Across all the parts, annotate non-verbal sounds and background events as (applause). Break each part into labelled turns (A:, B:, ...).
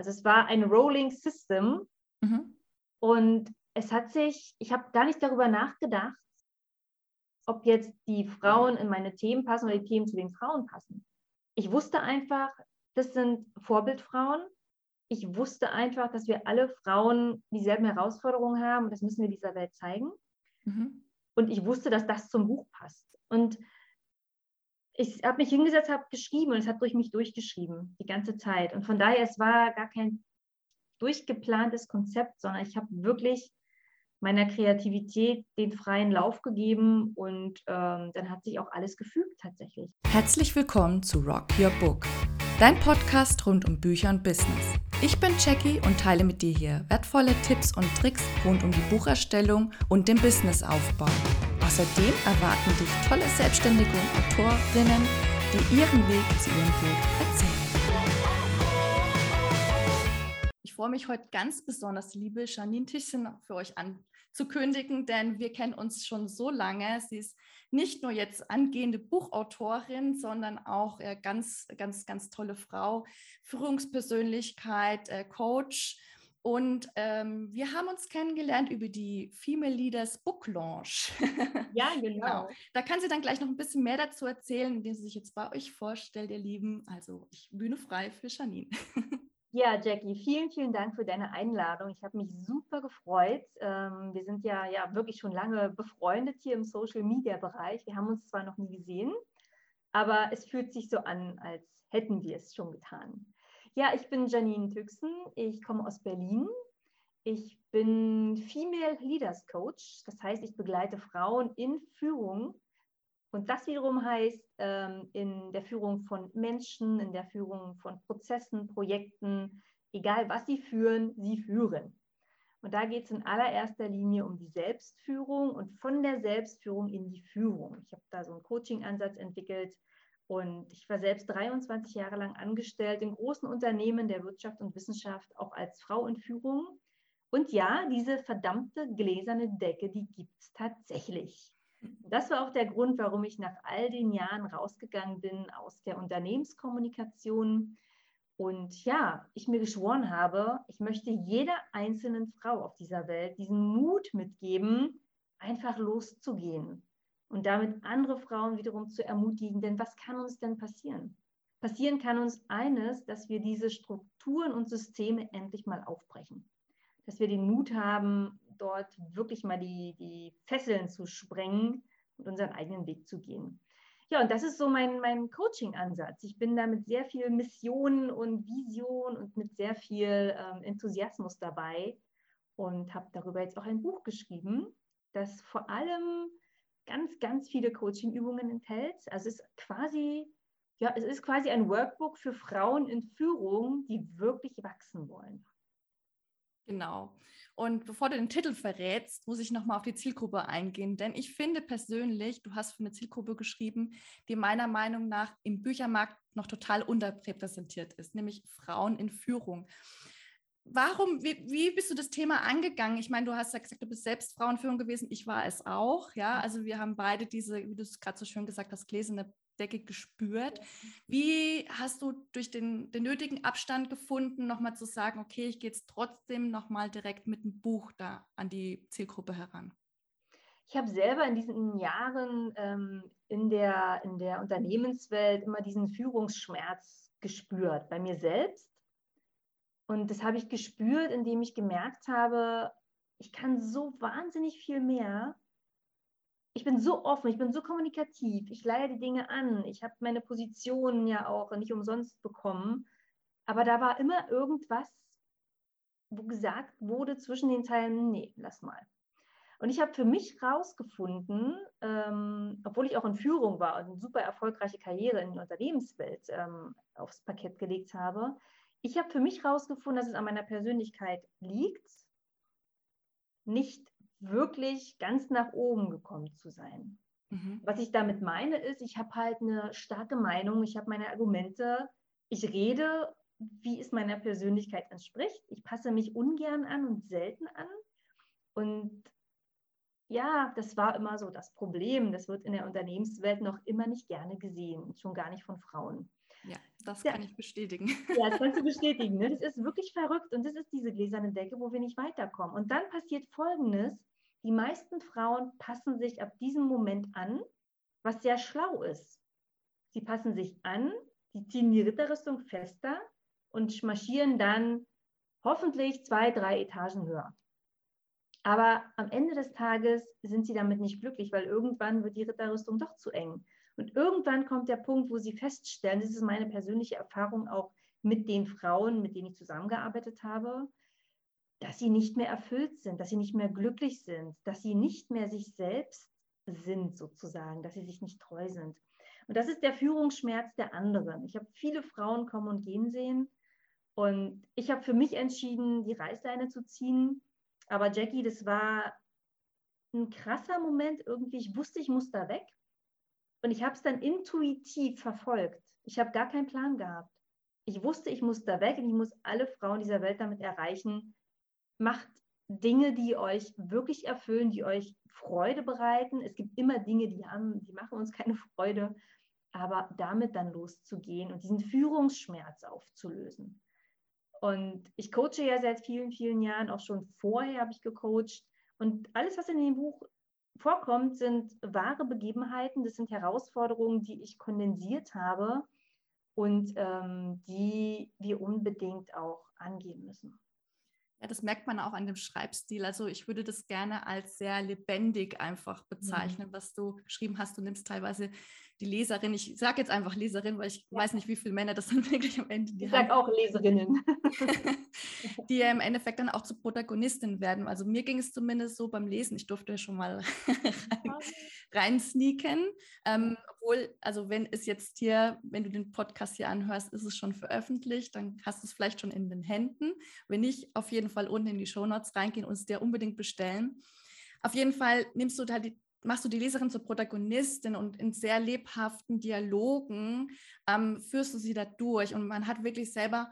A: Also es war ein Rolling System. Mhm. Und es hat sich, ich habe gar nicht darüber nachgedacht, ob jetzt die Frauen in meine Themen passen oder die Themen zu den Frauen passen. Ich wusste einfach, das sind Vorbildfrauen. Ich wusste einfach, dass wir alle Frauen dieselben Herausforderungen haben und das müssen wir dieser Welt zeigen. Mhm. Und ich wusste, dass das zum Buch passt. Und ich habe mich hingesetzt, habe geschrieben und es hat durch mich durchgeschrieben, die ganze Zeit. Und von daher, es war gar kein durchgeplantes Konzept, sondern ich habe wirklich meiner Kreativität den freien Lauf gegeben und ähm, dann hat sich auch alles gefügt tatsächlich.
B: Herzlich willkommen zu Rock Your Book, dein Podcast rund um Bücher und Business. Ich bin Jackie und teile mit dir hier wertvolle Tipps und Tricks rund um die Bucherstellung und den Businessaufbau. Außerdem erwarten dich tolle Selbstständige und Autorinnen, die ihren Weg zu ihrem Glück erzählen. Ich freue mich heute ganz besonders, liebe Janine Tischchen, für euch anzukündigen, denn wir kennen uns schon so lange. Sie ist nicht nur jetzt angehende Buchautorin, sondern auch äh, ganz, ganz, ganz tolle Frau, Führungspersönlichkeit, äh, Coach und ähm, wir haben uns kennengelernt über die Female Leaders Book Launch. (laughs)
A: Ja, genau. genau.
B: Da kann sie dann gleich noch ein bisschen mehr dazu erzählen, indem sie sich jetzt bei euch vorstellt, ihr Lieben. Also ich bühne frei für Janine. (laughs)
A: Ja, Jackie, vielen, vielen Dank für deine Einladung. Ich habe mich super gefreut. Ähm, wir sind ja, ja wirklich schon lange befreundet hier im Social-Media-Bereich. Wir haben uns zwar noch nie gesehen, aber es fühlt sich so an, als hätten wir es schon getan. Ja, ich bin Janine Tüxen. Ich komme aus Berlin. Ich bin Female Leaders Coach. Das heißt, ich begleite Frauen in Führung. Und das wiederum heißt, ähm, in der Führung von Menschen, in der Führung von Prozessen, Projekten, egal was sie führen, sie führen. Und da geht es in allererster Linie um die Selbstführung und von der Selbstführung in die Führung. Ich habe da so einen Coaching-Ansatz entwickelt, und ich war selbst 23 Jahre lang angestellt in großen Unternehmen der Wirtschaft und Wissenschaft, auch als Frau in Führung. Und ja, diese verdammte gläserne Decke, die gibt es tatsächlich. Das war auch der Grund, warum ich nach all den Jahren rausgegangen bin aus der Unternehmenskommunikation. Und ja, ich mir geschworen habe, ich möchte jeder einzelnen Frau auf dieser Welt diesen Mut mitgeben, einfach loszugehen und damit andere Frauen wiederum zu ermutigen. Denn was kann uns denn passieren? Passieren kann uns eines, dass wir diese Strukturen und Systeme endlich mal aufbrechen. Dass wir den Mut haben, dort wirklich mal die, die Fesseln zu sprengen und unseren eigenen Weg zu gehen. Ja, und das ist so mein, mein Coaching-Ansatz. Ich bin da mit sehr viel Mission und Vision und mit sehr viel ähm, Enthusiasmus dabei und habe darüber jetzt auch ein Buch geschrieben, das vor allem ganz, ganz viele Coaching-Übungen enthält. Also es ist quasi, ja, es ist quasi ein Workbook für Frauen in Führung, die wirklich wachsen wollen.
B: Genau. Und bevor du den Titel verrätst, muss ich nochmal auf die Zielgruppe eingehen, denn ich finde persönlich, du hast für eine Zielgruppe geschrieben, die meiner Meinung nach im Büchermarkt noch total unterrepräsentiert ist, nämlich Frauen in Führung warum, wie, wie bist du das Thema angegangen? Ich meine, du hast ja gesagt, du bist selbst Frauenführung gewesen. Ich war es auch, ja. Also wir haben beide diese, wie du es gerade so schön gesagt hast, gläserne Decke gespürt. Wie hast du durch den, den nötigen Abstand gefunden, nochmal zu sagen, okay, ich gehe jetzt trotzdem nochmal direkt mit dem Buch da an die Zielgruppe heran?
A: Ich habe selber in diesen Jahren ähm, in, der, in der Unternehmenswelt immer diesen Führungsschmerz gespürt, bei mir selbst und das habe ich gespürt, indem ich gemerkt habe, ich kann so wahnsinnig viel mehr. Ich bin so offen, ich bin so kommunikativ, ich leihe die Dinge an. Ich habe meine Positionen ja auch nicht umsonst bekommen. Aber da war immer irgendwas, wo gesagt wurde zwischen den Teilen, nee, lass mal. Und ich habe für mich rausgefunden, ähm, obwohl ich auch in Führung war und eine super erfolgreiche Karriere in die Unternehmenswelt ähm, aufs Parkett gelegt habe, ich habe für mich herausgefunden, dass es an meiner Persönlichkeit liegt, nicht wirklich ganz nach oben gekommen zu sein. Mhm. Was ich damit meine, ist, ich habe halt eine starke Meinung, ich habe meine Argumente, ich rede, wie es meiner Persönlichkeit entspricht. Ich passe mich ungern an und selten an. Und ja, das war immer so das Problem. Das wird in der Unternehmenswelt noch immer nicht gerne gesehen, schon gar nicht von Frauen.
B: Ja, das kann ich bestätigen. (laughs)
A: Ja, das kannst du bestätigen. Ne? Das ist wirklich verrückt und das ist diese gläserne Decke, wo wir nicht weiterkommen. Und dann passiert Folgendes. Die meisten Frauen passen sich ab diesem Moment an, was sehr schlau ist. Sie passen sich an, sie ziehen die Ritterrüstung fester und marschieren dann hoffentlich zwei, drei Etagen höher. Aber am Ende des Tages sind sie damit nicht glücklich, weil irgendwann wird die Ritterrüstung doch zu eng. Und irgendwann kommt der Punkt, wo sie feststellen, das ist meine persönliche Erfahrung auch mit den Frauen, mit denen ich zusammengearbeitet habe, dass sie nicht mehr erfüllt sind, dass sie nicht mehr glücklich sind, dass sie nicht mehr sich selbst sind sozusagen, dass sie sich nicht treu sind. Und das ist der Führungsschmerz der anderen. Ich habe viele Frauen kommen und gehen sehen und ich habe für mich entschieden, die Reißleine zu ziehen. Aber Jackie, das war ein krasser Moment irgendwie. Ich wusste, ich muss da weg. Und ich habe es dann intuitiv verfolgt. Ich habe gar keinen Plan gehabt. Ich wusste, ich muss da weg und ich muss alle Frauen dieser Welt damit erreichen. Macht Dinge, die euch wirklich erfüllen, die euch Freude bereiten. Es gibt immer Dinge, die haben, die machen uns keine Freude, aber damit dann loszugehen und diesen Führungsschmerz aufzulösen. Und ich coache ja seit vielen, vielen Jahren, auch schon vorher habe ich gecoacht. Und alles, was in dem Buch vorkommt, sind wahre Begebenheiten, das sind Herausforderungen, die ich kondensiert habe und ähm, die wir unbedingt auch angehen müssen.
B: Ja, das merkt man auch an dem Schreibstil. Also ich würde das gerne als sehr lebendig einfach bezeichnen, mhm. was du geschrieben hast. Du nimmst teilweise die Leserin, ich sage jetzt einfach Leserin, weil ich ja. weiß nicht, wie viele Männer das (laughs) dann wirklich am Ende
A: die Ich sage auch Leserinnen. (laughs)
B: die im Endeffekt dann auch zu Protagonistin werden. Also mir ging es zumindest so beim Lesen, ich durfte schon mal rein, (laughs) rein sneaken. Ähm, obwohl, also wenn es jetzt hier, wenn du den Podcast hier anhörst, ist es schon veröffentlicht, dann hast du es vielleicht schon in den Händen. Wenn nicht, auf jeden Fall unten in die Shownotes reingehen und es dir unbedingt bestellen. Auf jeden Fall nimmst du da die machst du die Leserin zur Protagonistin und in sehr lebhaften Dialogen ähm, führst du sie da durch. Und man hat wirklich selber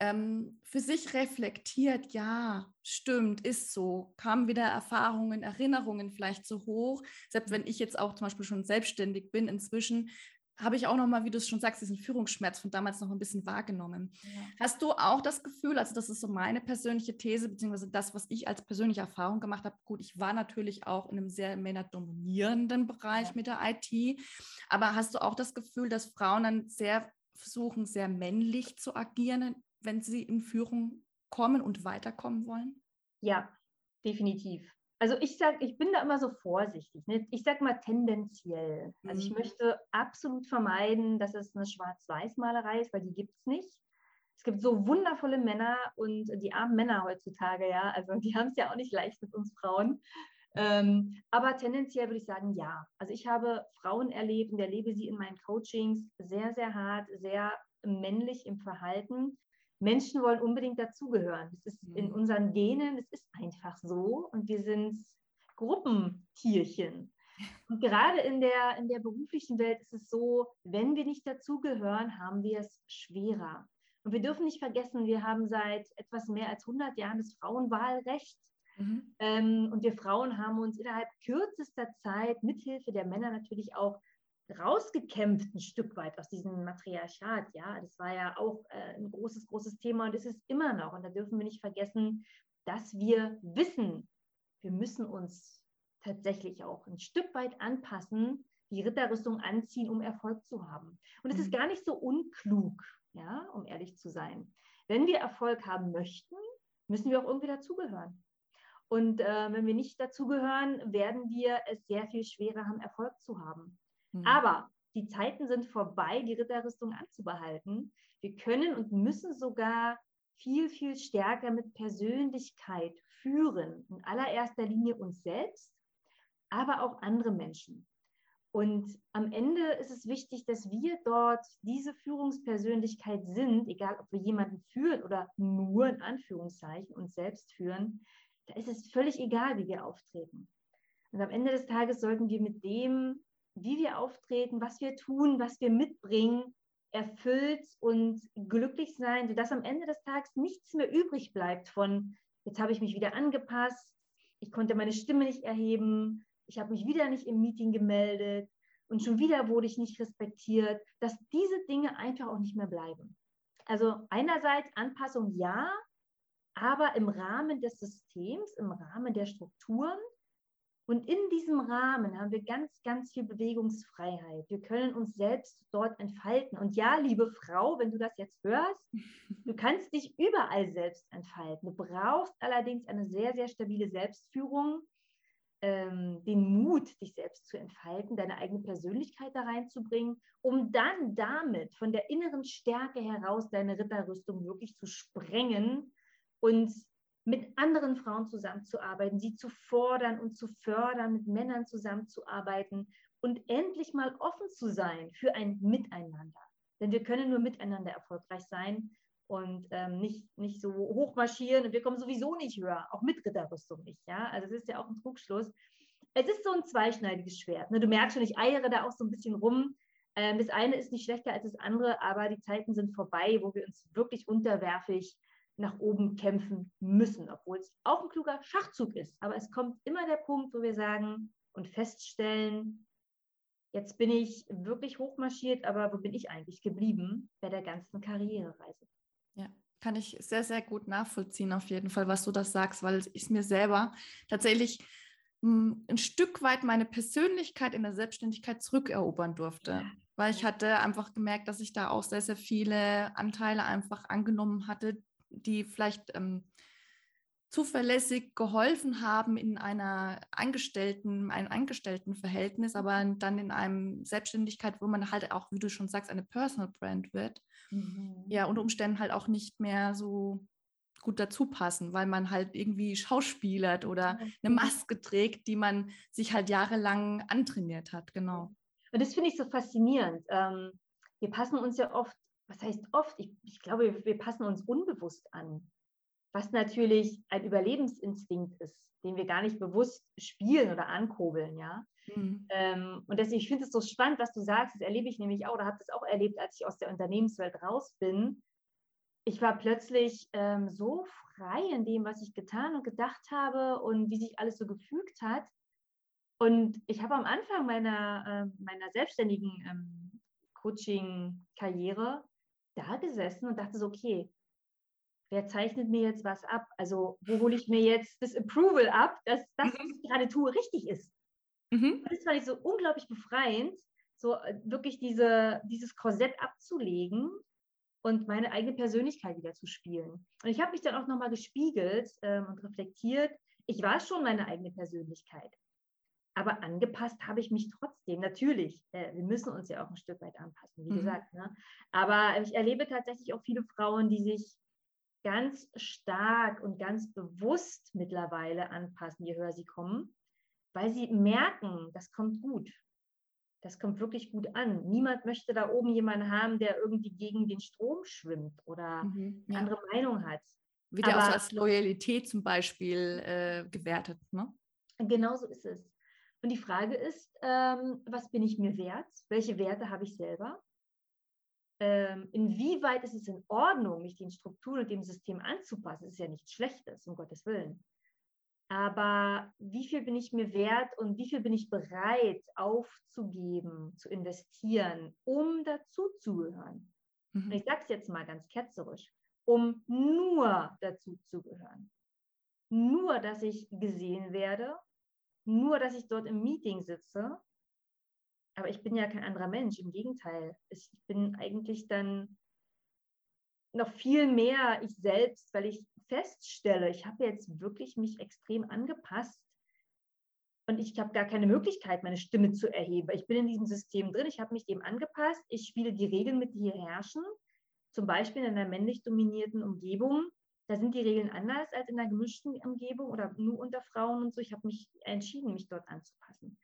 B: ähm, für sich reflektiert, ja, stimmt, ist so, kamen wieder Erfahrungen, Erinnerungen vielleicht so hoch, selbst wenn ich jetzt auch zum Beispiel schon selbstständig bin inzwischen, habe ich auch noch mal, wie du es schon sagst, diesen Führungsschmerz von damals noch ein bisschen wahrgenommen. Ja. Hast du auch das Gefühl, also das ist so meine persönliche These, beziehungsweise das, was ich als persönliche Erfahrung gemacht habe, gut, ich war natürlich auch in einem sehr männerdominierenden Bereich ja. mit der IT, aber hast du auch das Gefühl, dass Frauen dann sehr versuchen, sehr männlich zu agieren, wenn sie in Führung kommen und weiterkommen wollen?
A: Ja, definitiv also ich sage, ich bin da immer so vorsichtig. Ne? Ich sage mal tendenziell. Also ich mhm. möchte absolut vermeiden, dass es eine Schwarz-Weiß-Malerei ist, weil die gibt es nicht. Es gibt so wundervolle Männer und die armen Männer heutzutage, ja, also die haben es ja auch nicht leicht mit uns Frauen. Ähm, aber tendenziell würde ich sagen, ja. Also ich habe Frauen erlebt und erlebe sie in meinen Coachings sehr, sehr hart, sehr männlich im Verhalten. Menschen wollen unbedingt dazugehören. Das ist in mhm. unseren Genen, es ist einfach so und wir sind Gruppentierchen. Und gerade in der, in der beruflichen Welt ist es so, wenn wir nicht dazugehören, haben wir es schwerer. Und wir dürfen nicht vergessen, wir haben seit etwas mehr als 100 Jahren das Frauenwahlrecht. Mhm. Ähm, und wir Frauen haben uns innerhalb kürzester Zeit, mithilfe der Männer natürlich auch rausgekämpft ein Stück weit aus diesem Matriarchat. Ja, das war ja auch äh, ein großes, großes Thema und es ist immer noch. Und da dürfen wir nicht vergessen, dass wir wissen, wir müssen uns tatsächlich auch ein Stück weit anpassen, die Ritterrüstung anziehen, um Erfolg zu haben. Und es mhm. ist gar nicht so unklug, ja, um ehrlich zu sein. Wenn wir Erfolg haben möchten, müssen wir auch irgendwie dazugehören. Und äh, wenn wir nicht dazugehören, werden wir es sehr viel schwerer haben, Erfolg zu haben. Mhm. Aber die Zeiten sind vorbei, die Ritterrüstung anzubehalten. Wir können und müssen sogar viel, viel stärker mit Persönlichkeit führen. In allererster Linie uns selbst, aber auch andere Menschen. Und am Ende ist es wichtig, dass wir dort diese Führungspersönlichkeit sind, egal ob wir jemanden führen oder nur in Anführungszeichen uns selbst führen. Da ist es völlig egal, wie wir auftreten. Und am Ende des Tages sollten wir mit dem wie wir auftreten, was wir tun, was wir mitbringen, erfüllt und glücklich sein, sodass am Ende des Tages nichts mehr übrig bleibt von, jetzt habe ich mich wieder angepasst, ich konnte meine Stimme nicht erheben, ich habe mich wieder nicht im Meeting gemeldet. und schon wieder wurde ich nicht respektiert, dass diese Dinge einfach auch nicht mehr bleiben. Also einerseits Anpassung ja, aber im Rahmen des Systems, im Rahmen der Strukturen. Und in diesem Rahmen haben wir ganz, ganz viel Bewegungsfreiheit. Wir können uns selbst dort entfalten. Und ja, liebe Frau, wenn du das jetzt hörst, du (laughs) kannst dich überall selbst entfalten. Du brauchst allerdings eine sehr, sehr stabile Selbstführung, ähm, den Mut, dich selbst zu entfalten, deine eigene Persönlichkeit da reinzubringen, um dann damit von der inneren Stärke heraus deine Ritterrüstung wirklich zu sprengen und mit anderen Frauen zusammenzuarbeiten, sie zu fordern und zu fördern, mit Männern zusammenzuarbeiten und endlich mal offen zu sein für ein Miteinander. Denn wir können nur miteinander erfolgreich sein und ähm, nicht, nicht so hochmarschieren und wir kommen sowieso nicht höher, auch mit Ritterrüstung nicht. Ja? Also das ist ja auch ein Trugschluss. Es ist so ein zweischneidiges Schwert. Ne? Du merkst schon, ich eiere da auch so ein bisschen rum. Ähm, das eine ist nicht schlechter als das andere, aber die Zeiten sind vorbei, wo wir uns wirklich unterwerfig nach oben kämpfen müssen, obwohl es auch ein kluger Schachzug ist. Aber es kommt immer der Punkt, wo wir sagen und feststellen, jetzt bin ich wirklich hochmarschiert, aber wo bin ich eigentlich geblieben bei der ganzen Karrierereise?
B: Ja, kann ich sehr, sehr gut nachvollziehen, auf jeden Fall, was du das sagst, weil ich mir selber tatsächlich hm, ein Stück weit meine Persönlichkeit in der Selbstständigkeit zurückerobern durfte. Weil ich hatte einfach gemerkt, dass ich da auch sehr, sehr viele Anteile einfach angenommen hatte, die vielleicht ähm, zuverlässig geholfen haben in einer Angestellten, einem Angestelltenverhältnis, aber dann in einem Selbstständigkeit, wo man halt auch, wie du schon sagst, eine Personal Brand wird, mhm. ja, unter Umständen halt auch nicht mehr so gut dazu passen, weil man halt irgendwie schauspielert oder eine Maske trägt, die man sich halt jahrelang antrainiert hat, genau.
A: Und das finde ich so faszinierend. Ähm, wir passen uns ja oft, was heißt oft? Ich, ich glaube, wir passen uns unbewusst an was natürlich ein Überlebensinstinkt ist, den wir gar nicht bewusst spielen oder ankurbeln, ja. Mhm. Ähm, und deswegen, ich finde es so spannend, was du sagst, das erlebe ich nämlich auch, oder habe das auch erlebt, als ich aus der Unternehmenswelt raus bin. Ich war plötzlich ähm, so frei in dem, was ich getan und gedacht habe und wie sich alles so gefügt hat. Und ich habe am Anfang meiner, äh, meiner selbstständigen ähm, Coaching-Karriere da gesessen und dachte so, okay, wer zeichnet mir jetzt was ab? Also wo hole ich mir jetzt das Approval ab, dass das, was mhm. ich gerade tue, richtig ist? Mhm. Das fand ich so unglaublich befreiend, so äh, wirklich diese, dieses Korsett abzulegen und meine eigene Persönlichkeit wieder zu spielen. Und ich habe mich dann auch nochmal gespiegelt ähm, und reflektiert. Ich war schon meine eigene Persönlichkeit. Aber angepasst habe ich mich trotzdem. Natürlich, äh, wir müssen uns ja auch ein Stück weit anpassen, wie mhm. gesagt. Ne? Aber ich erlebe tatsächlich auch viele Frauen, die sich ganz stark und ganz bewusst mittlerweile anpassen, je höher sie kommen, weil sie merken, das kommt gut. Das kommt wirklich gut an. Niemand möchte da oben jemanden haben, der irgendwie gegen den Strom schwimmt oder mhm, ja. andere Meinung hat.
B: Wird ja auch als Loyalität zum Beispiel äh, gewertet. Ne?
A: Genau so ist es. Und die Frage ist, ähm, was bin ich mir wert? Welche Werte habe ich selber? ähm, inwieweit ist es in Ordnung, mich den Strukturen und dem System anzupassen, das ist ja nichts Schlechtes, um Gottes Willen. Aber wie viel bin ich mir wert und wie viel bin ich bereit aufzugeben, zu investieren, um dazuzugehören? Mhm. Und ich sage es jetzt mal ganz ketzerisch, um nur dazu zu gehören. Nur, dass ich gesehen werde, nur, dass ich dort im Meeting sitze aber ich bin ja kein anderer Mensch, im Gegenteil. Ich bin eigentlich dann noch viel mehr ich selbst, weil ich feststelle, ich habe jetzt wirklich mich extrem angepasst und ich habe gar keine Möglichkeit, meine Stimme zu erheben. Ich bin in diesem System drin, ich habe mich dem angepasst, ich spiele die Regeln mit, die hier herrschen. Zum Beispiel in einer männlich dominierten Umgebung, da sind die Regeln anders als in einer gemischten Umgebung oder nur unter Frauen und so. Ich habe mich entschieden, mich dort anzupassen.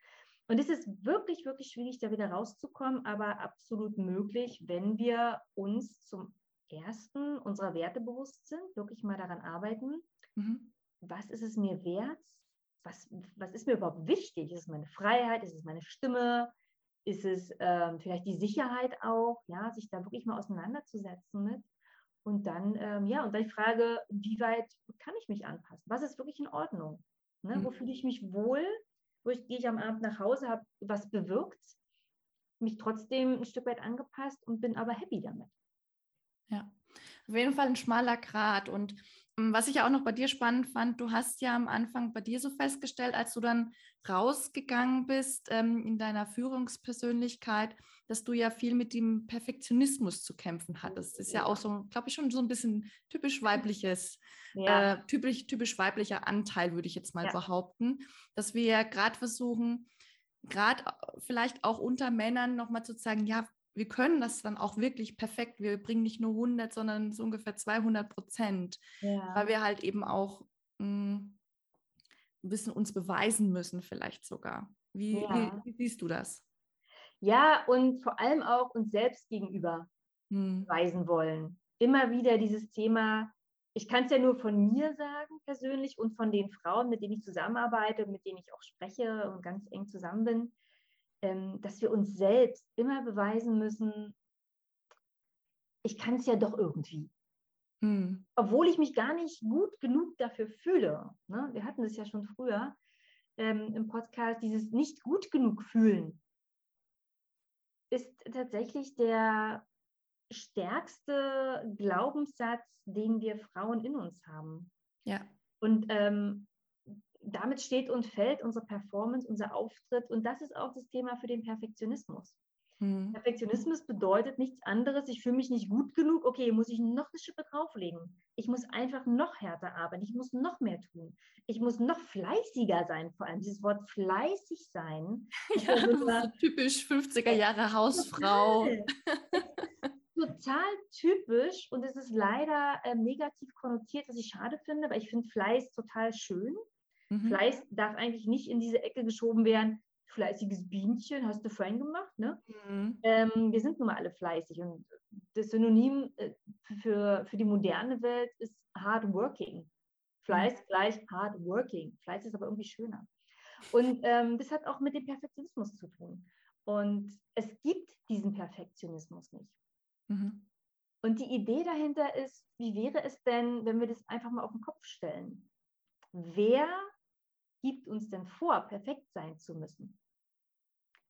A: Und es ist wirklich, wirklich schwierig, da wieder rauszukommen, aber absolut möglich, wenn wir uns zum ersten unserer Werte bewusst sind, wirklich mal daran arbeiten. Mhm. Was ist es mir wert? Was, was ist mir überhaupt wichtig? Ist es meine Freiheit? Ist es meine Stimme? Ist es ähm, vielleicht die Sicherheit auch? Ja, sich da wirklich mal auseinanderzusetzen mit. Und dann, ähm, ja, und dann die Frage, wie weit kann ich mich anpassen? Was ist wirklich in Ordnung? Ne? Mhm. Wo fühle ich mich wohl? wo ich gehe ich am Abend nach Hause, habe was bewirkt mich trotzdem ein Stück weit angepasst und bin aber happy damit.
B: Ja, auf jeden Fall ein schmaler Grat. Und was ich ja auch noch bei dir spannend fand, du hast ja am Anfang bei dir so festgestellt, als du dann rausgegangen bist ähm, in deiner Führungspersönlichkeit, dass du ja viel mit dem Perfektionismus zu kämpfen hattest. Das ist ja auch so, glaube ich, schon so ein bisschen typisch (laughs) weibliches, ja. äh, typisch, typisch weiblicher Anteil, würde ich jetzt mal ja. behaupten, dass wir ja gerade versuchen, gerade vielleicht auch unter Männern nochmal zu sagen, ja, wir können das dann auch wirklich perfekt. Wir bringen nicht nur 100, sondern so ungefähr 200 Prozent, ja. weil wir halt eben auch mh, hm, ein bisschen uns beweisen müssen, vielleicht sogar. Wie, ja. wie, wie, siehst du das?
A: Ja, und vor allem auch uns selbst gegenüber hm. beweisen wollen. Immer wieder dieses Thema, ich kann es ja nur von mir sagen persönlich und von den Frauen, mit denen ich zusammenarbeite, mit denen ich auch spreche und ganz eng zusammen bin ähm, dass wir uns selbst immer beweisen müssen, ich kann es ja doch irgendwie. Hm. Obwohl ich mich gar nicht gut genug dafür fühle. Ne? Wir hatten das ja schon früher ähm, im Podcast, dieses nicht gut genug fühlen ist tatsächlich der stärkste Glaubenssatz, den wir Frauen in uns haben.
B: Ja.
A: Und ähm, damit steht und fällt unsere Performance, unser Auftritt. Und das ist auch das Thema für den Perfektionismus. Mhm. Perfektionismus bedeutet nichts anderes, ich fühle mich nicht gut genug, okay, muss ich noch eine Schippe drauflegen. Ich muss einfach noch härter arbeiten, ich muss noch mehr tun. Ich muss noch fleißiger sein, vor allem dieses Wort fleißig sein. (laughs)
B: Ja, so typisch 50er Jahre Hausfrau. (laughs)
A: total typisch und es ist leider äh, negativ konnotiert, was ich schade finde, weil ich finde Fleiß total schön. Mhm. Fleiß darf eigentlich nicht in diese Ecke geschoben werden. Fleißiges Bienchen, hast du vorhin gemacht, ne? Mhm. Ähm, wir sind nun mal alle fleißig und das Synonym äh, für, für die moderne Welt ist hard working. Fleiß mhm. gleich hard working. Fleiß ist aber irgendwie schöner. Und ähm, das hat auch mit dem Perfektionismus zu tun. Und es gibt diesen Perfektionismus nicht. Mhm. Und die Idee dahinter ist, wie wäre es denn, wenn wir das einfach mal auf den Kopf stellen? Wer gibt uns denn vor, perfekt sein zu müssen?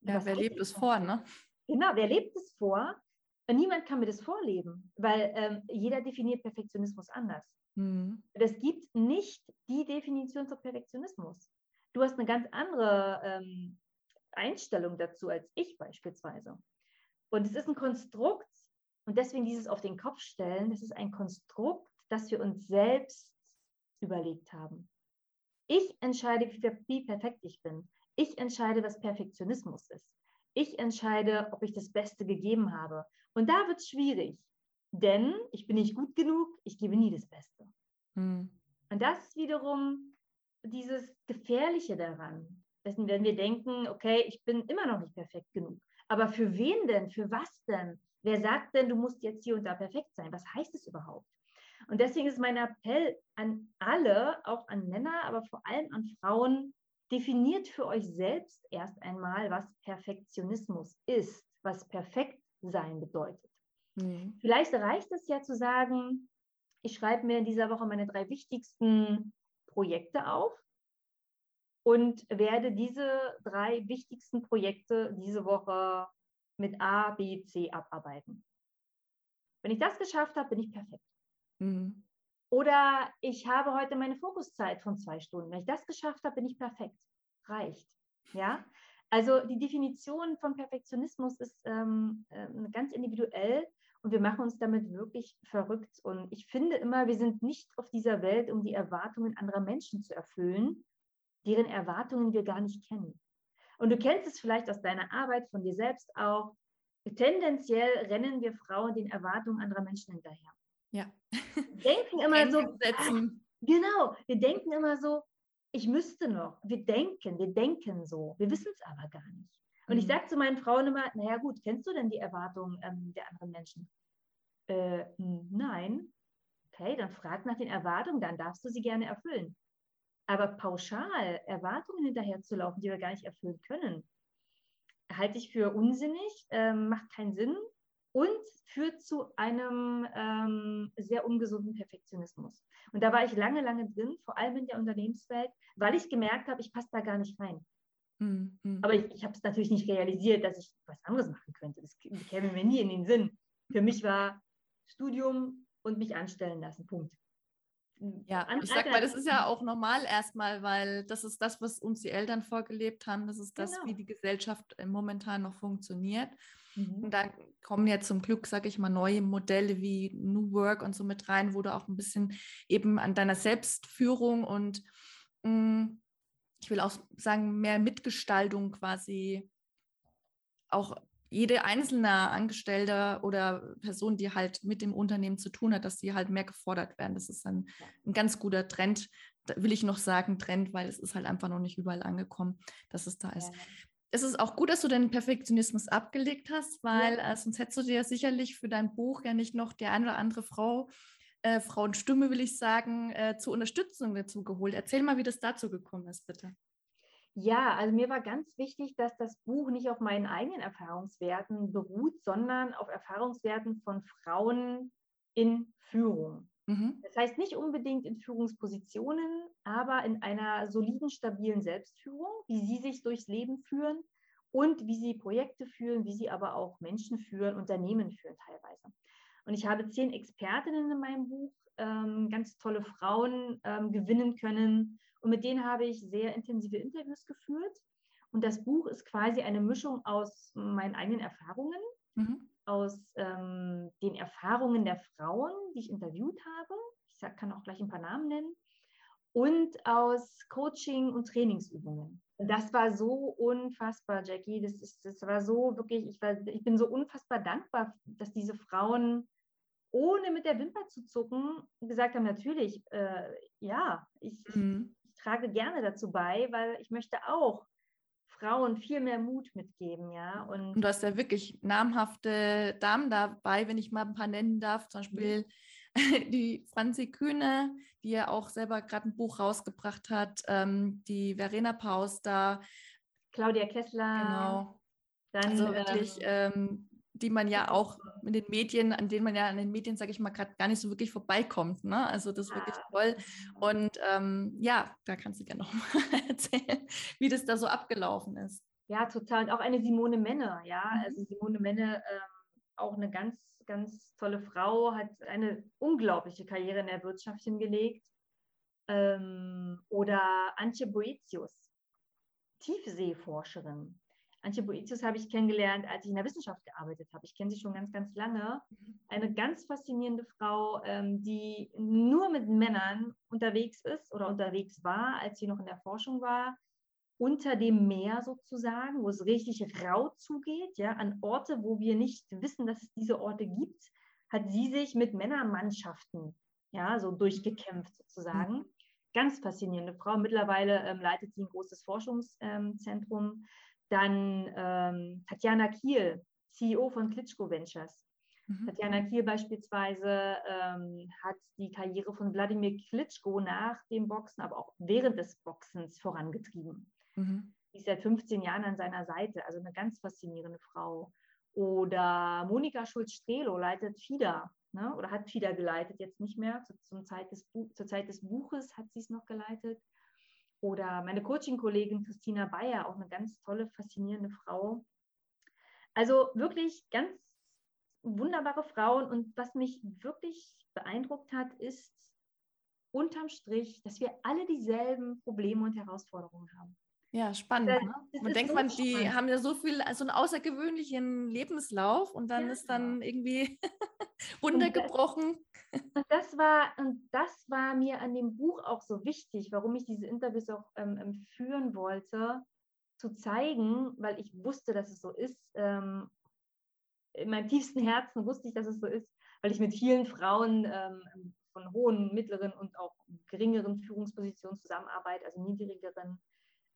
B: Ja, wer lebt es vor, ne?
A: Genau, wer lebt es vor? Niemand kann mir das vorleben, weil ähm, jeder definiert Perfektionismus anders. Mhm. Es gibt nicht die Definition zu Perfektionismus. Du hast eine ganz andere ähm, Einstellung dazu als ich beispielsweise. Und es ist ein Konstrukt, und deswegen dieses auf den Kopf stellen, das ist ein Konstrukt, das wir uns selbst überlegt haben. Ich entscheide, wie perfekt ich bin. Ich entscheide, was Perfektionismus ist. Ich entscheide, ob ich das Beste gegeben habe. Und da wird es schwierig, denn ich bin nicht gut genug, ich gebe nie das Beste. Hm. Und das ist wiederum dieses Gefährliche daran. Dessen werden wir denken, okay, ich bin immer noch nicht perfekt genug. Aber für wen denn? Für was denn? Wer sagt denn, du musst jetzt hier und da perfekt sein? Was heißt es überhaupt? Und deswegen ist mein Appell an alle, auch an Männer, aber vor allem an Frauen, definiert für euch selbst erst einmal, was Perfektionismus ist, was perfekt sein bedeutet. Mhm. Vielleicht reicht es ja zu sagen, ich schreibe mir in dieser Woche meine drei wichtigsten Projekte auf und werde diese drei wichtigsten Projekte diese Woche mit A, B, C abarbeiten. Wenn ich das geschafft habe, bin ich perfekt. Mhm. Oder ich habe heute meine Fokuszeit von zwei Stunden. Wenn ich das geschafft habe, bin ich perfekt. Reicht. Ja. Also die Definition von Perfektionismus ist ähm, äh, ganz individuell und wir machen uns damit wirklich verrückt. Und ich finde immer, wir sind nicht auf dieser Welt, um die Erwartungen anderer Menschen zu erfüllen, deren Erwartungen wir gar nicht kennen. Und du kennst es vielleicht aus deiner Arbeit, von dir selbst auch. Tendenziell rennen wir Frauen den Erwartungen anderer Menschen hinterher.
B: Ja.
A: denken (laughs) immer so. Setzen. Genau, wir denken immer so, ich müsste noch. Wir denken, wir denken so. Wir wissen es aber gar nicht. Und mhm. ich sage zu meinen Frauen immer, naja gut, kennst du denn die Erwartungen ähm, der anderen Menschen? Äh, nein. Okay, dann frag nach den Erwartungen, dann darfst du sie gerne erfüllen. Aber pauschal Erwartungen hinterher zu laufen, die wir gar nicht erfüllen können, halte ich für unsinnig, äh, macht keinen Sinn und führt zu einem ähm, sehr ungesunden Perfektionismus. Und da war ich lange, lange drin, vor allem in der Unternehmenswelt, weil ich gemerkt habe, ich passe da gar nicht rein. Mhm. Aber ich, ich habe es natürlich nicht realisiert, dass ich was anderes machen könnte. Das käme mir nie in den Sinn. Für mich war Studium und mich anstellen lassen. Punkt.
B: Ja, An ich sag mal, das ist ja auch normal erstmal, weil das ist das, was uns die Eltern vorgelebt haben. Das ist das, genau. wie die Gesellschaft äh, momentan noch funktioniert. Mhm. Und dann kommen ja zum Glück, sage ich mal, neue Modelle wie New Work und so mit rein, wo du auch ein bisschen eben an deiner Selbstführung und mh, mm, ich will auch sagen, mehr Mitgestaltung quasi auch jede einzelne Angestellte oder Person, die halt mit dem Unternehmen zu tun hat, dass sie halt mehr gefordert werden. Das ist ein, ein ganz guter Trend. Da will ich noch sagen, Trend, weil es ist halt einfach noch nicht überall angekommen, dass es da ist. Es ist auch gut, dass du den Perfektionismus abgelegt hast, weil ja. äh, sonst hättest du dir sicherlich für dein Buch ja nicht noch die eine oder andere Frau, äh, Frauenstimme, will ich sagen, äh, zur Unterstützung dazu geholt. Erzähl mal, wie das dazu gekommen ist, bitte.
A: Ja, also mir war ganz wichtig, dass das Buch nicht auf meinen eigenen Erfahrungswerten beruht, sondern auf Erfahrungswerten von Frauen in Führung. Mhm. Das heißt nicht unbedingt in Führungspositionen, aber in einer soliden, stabilen Selbstführung, wie sie sich durchs Leben führen und wie sie Projekte führen, wie sie aber auch Menschen führen, Unternehmen führen teilweise. Und ich habe zehn Expertinnen in meinem Buch, ähm, ganz tolle Frauen ähm, gewinnen können, und mit denen habe ich sehr intensive Interviews geführt. Und das Buch ist quasi eine Mischung aus meinen eigenen Erfahrungen, mhm. aus ähm, den Erfahrungen der Frauen, die ich interviewt habe. Ich kann auch gleich ein paar Namen nennen. Und aus Coaching und Trainingsübungen. Und das war so unfassbar, Jackie. Das, ist, das war so wirklich, ich, war, ich bin so unfassbar dankbar, dass diese Frauen ohne mit der Wimper zu zucken gesagt haben, natürlich, äh, ja, ich, mhm trage gerne dazu bei, weil ich möchte auch Frauen viel mehr Mut mitgeben, ja.
B: Und, und du hast ja wirklich namhafte Damen dabei, wenn ich mal ein paar nennen darf, zum Beispiel mhm. (laughs) die Franzi Kühne, die ja auch selber gerade ein Buch rausgebracht hat, ähm, die Verena Paus da.
A: Claudia Kessler.
B: Genau. Dann, also wirklich ähm, ähm die man ja auch in den Medien, an denen man ja an den Medien, sage ich mal, gerade gar nicht so wirklich vorbeikommt. Ne? Also das ist wirklich ah. toll. Und ähm, ja, da kannst du gerne noch mal (laughs) erzählen, wie das da so abgelaufen ist.
A: Ja, total. Und auch eine Simone Menne, ja. Mhm. Also Simone Menne, ähm, auch eine ganz, ganz tolle Frau, hat eine unglaubliche Karriere in der Wirtschaft hingelegt. Ähm, oder Antje Boetius, Tiefseeforscherin. Antje Boetius habe ich kennengelernt, als ich in der Wissenschaft gearbeitet habe. Ich kenne sie schon ganz, ganz lange. Mhm. Eine ganz faszinierende Frau, ähm, die nur mit Männern unterwegs ist oder unterwegs war, als sie noch in der Forschung war, unter dem Meer sozusagen, wo es richtig rau zugeht, ja, an Orte, wo wir nicht wissen, dass es diese Orte gibt, hat sie sich mit Männermannschaften, ja, so durchgekämpft sozusagen. Mhm. Ganz faszinierende Frau. Mittlerweile ähm, leitet sie ein großes Forschungszentrum. Ähm, dann ähm, Tatjana Kiel, CEO von Klitschko Ventures. Mhm. Tatjana Kiel beispielsweise ähm, hat die Karriere von Wladimir Klitschko nach dem Boxen, aber auch während des Boxens vorangetrieben. Mhm. Die ist seit 15 Jahren an seiner Seite, also eine ganz faszinierende Frau. Oder Monika Schulz-Strelo leitet FIDA ne, oder hat FIDA geleitet, jetzt nicht mehr. Zu, zum Zeit des zur Zeit des Buches hat sie es noch geleitet. Oder meine Coaching-Kollegin Christina Bayer, auch eine ganz tolle, faszinierende Frau. Also wirklich ganz wunderbare Frauen. Und was mich wirklich beeindruckt hat, ist unterm Strich, dass wir alle dieselben Probleme und Herausforderungen haben.
B: Ja, spannend. Das, ne? Man denkt, so man, die spannend. haben ja so viel, so einen außergewöhnlichen Lebenslauf und dann ja. ist dann irgendwie (laughs) runtergebrochen.
A: Und das war, und das war mir an dem Buch auch so wichtig, warum ich diese Interviews auch ähm, ähm, führen wollte, zu zeigen, weil ich wusste, dass es so ist. Ähm, in meinem tiefsten Herzen wusste ich, dass es so ist, weil ich mit vielen Frauen ähm, von hohen, mittleren und auch geringeren Führungspositionen zusammenarbeite, also niedrigeren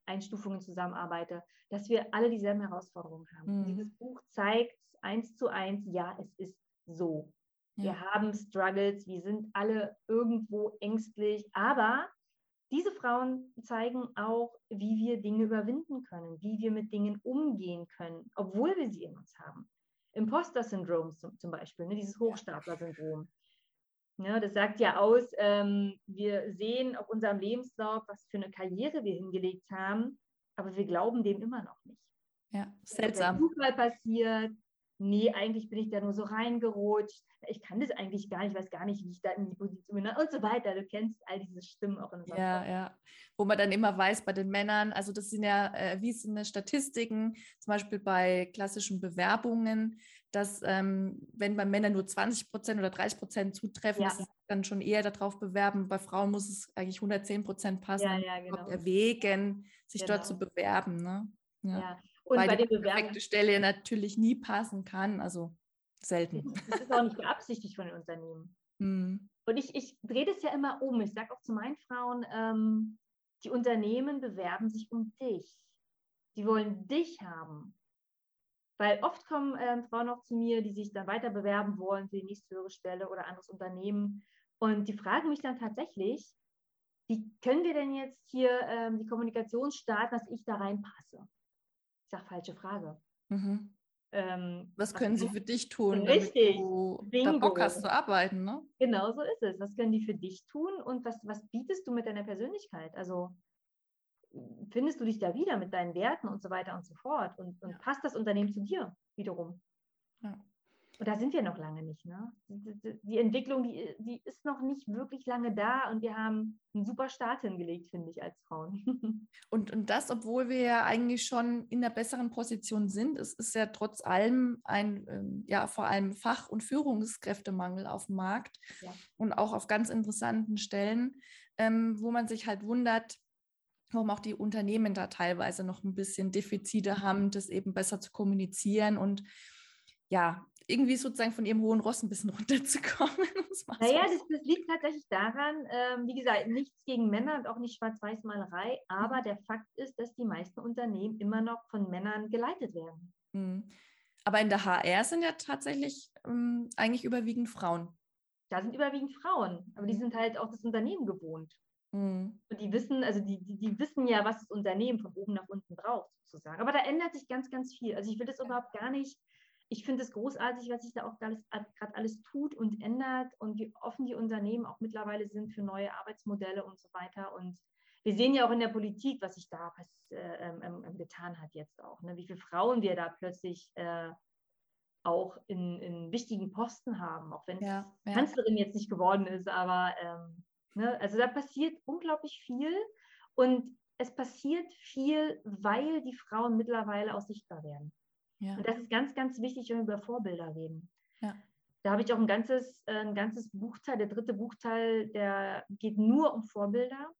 A: Einstufungen zusammenarbeite, dass wir alle dieselben Herausforderungen haben. Mhm. Dieses Buch zeigt eins zu eins, ja, es ist so. Ja. Wir haben Struggles, wir sind alle irgendwo ängstlich, aber diese Frauen zeigen auch, wie wir Dinge überwinden können, wie wir mit Dingen umgehen können, obwohl wir sie in uns haben. Imposter-Syndrom zum, zum, Beispiel, ne, dieses Hochstapler-Syndrom. Ja, das sagt ja aus, ähm, wir sehen auf unserem Lebenslauf, was für eine Karriere wir hingelegt haben. aber wir glauben dem immer noch nicht.
B: Ja, seltsam.
A: Zufall passiert. Nee, eigentlich bin ich da nur so reingerutscht. Ich kann das eigentlich gar nicht, ich weiß gar nicht, wie ich da in die Position bin und so weiter. Du kennst all diese Stimmen auch in
B: unserem Ja, Kopf. ja. Wo man dann immer weiß bei den Männern, also das sind ja äh, erwiesene Statistiken, zum Beispiel bei klassischen Bewerbungen, dass ähm, wenn bei Männern nur 20 Prozent oder 30 Prozent zutreffen, ja. dann schon eher darauf bewerben. Bei Frauen muss es eigentlich 110 Prozent passen, ja, ja, genau. erwägen, sich genau. dort zu bewerben. Ne?
A: Ja. ja. Und Weil
B: bei die perfekte Stelle natürlich nie passen kann, also selten.
A: Das ist auch nicht beabsichtigt von den Unternehmen. Hm. Und ich, ich drehe das ja immer um. Ich sage auch zu meinen Frauen, ähm, die Unternehmen bewerben sich um dich. Die wollen dich haben. Weil oft kommen ähm, Frauen auch zu mir, die sich dann weiter bewerben wollen für die nächsthöhere Stelle oder anderes Unternehmen. Und die fragen mich dann tatsächlich, wie können wir denn jetzt hier ähm, die Kommunikation starten, dass ich da reinpasse? Ich sage, falsche Frage.
B: Mhm. Ähm, was können was sie für dich tun,
A: Richtig.
B: du Bingo. da Bock hast zu arbeiten? Ne?
A: Genau so ist es. Was können die für dich tun und was, was bietest du mit deiner Persönlichkeit? Also findest du dich da wieder mit deinen Werten und so weiter und so fort? Und, und ja. passt das Unternehmen zu dir wiederum? Ja. Und da sind wir noch lange nicht. Ne? Die Entwicklung, die, die ist noch nicht wirklich lange da und wir haben einen super Start hingelegt, finde ich, als Frauen. (laughs)
B: Und, und das, obwohl wir ja eigentlich schon in der besseren Position sind. Es ist ja trotz allem ein, ähm, ja, vor allem Fach- und Führungskräftemangel auf dem Markt ja. und auch auf ganz interessanten Stellen, ähm, wo man sich halt wundert, warum auch die Unternehmen da teilweise noch ein bisschen Defizite haben, das eben besser zu kommunizieren und ja, irgendwie sozusagen von ihrem hohen Ross ein bisschen (laughs) runterzukommen.
A: naja, das, das, liegt tatsächlich daran, ähm, wie gesagt, nichts gegen Männer und auch nicht Schwarz-Weiß-Malerei, aber der Fakt ist, dass die meisten Unternehmen immer noch von Männern geleitet werden.
B: Mhm. Aber in der HR sind ja tatsächlich ähm, eigentlich überwiegend Frauen.
A: Da sind überwiegend Frauen, aber die mhm. sind halt auch das Unternehmen gewohnt. Mhm. Und die wissen, also die, die, die, wissen ja, was das Unternehmen von oben nach unten braucht, sozusagen. Aber da ändert sich ganz, ganz viel. Also ich will das überhaupt gar nicht ich finde es großartig, was sich da auch gerade alles tut und ändert und wie offen die Unternehmen auch mittlerweile sind für neue Arbeitsmodelle und so weiter. Und wir sehen ja auch in der Politik, was sich da was, äh, ähm, ähm, getan hat jetzt auch, ne? wie viele Frauen wir da plötzlich äh, auch in, in, wichtigen Posten haben, auch wenn ja, ja. Kanzlerin jetzt nicht geworden ist, aber ähm, ne? also da passiert unglaublich viel und es passiert viel, weil die Frauen mittlerweile auch sichtbar werden. Ja. Und das ist ganz, ganz wichtig, wenn wir über Vorbilder reden. Ja. Da habe ich auch ein ganzes, äh, ein ganzes Buchteil, der dritte Buchteil, der geht nur um Vorbilder.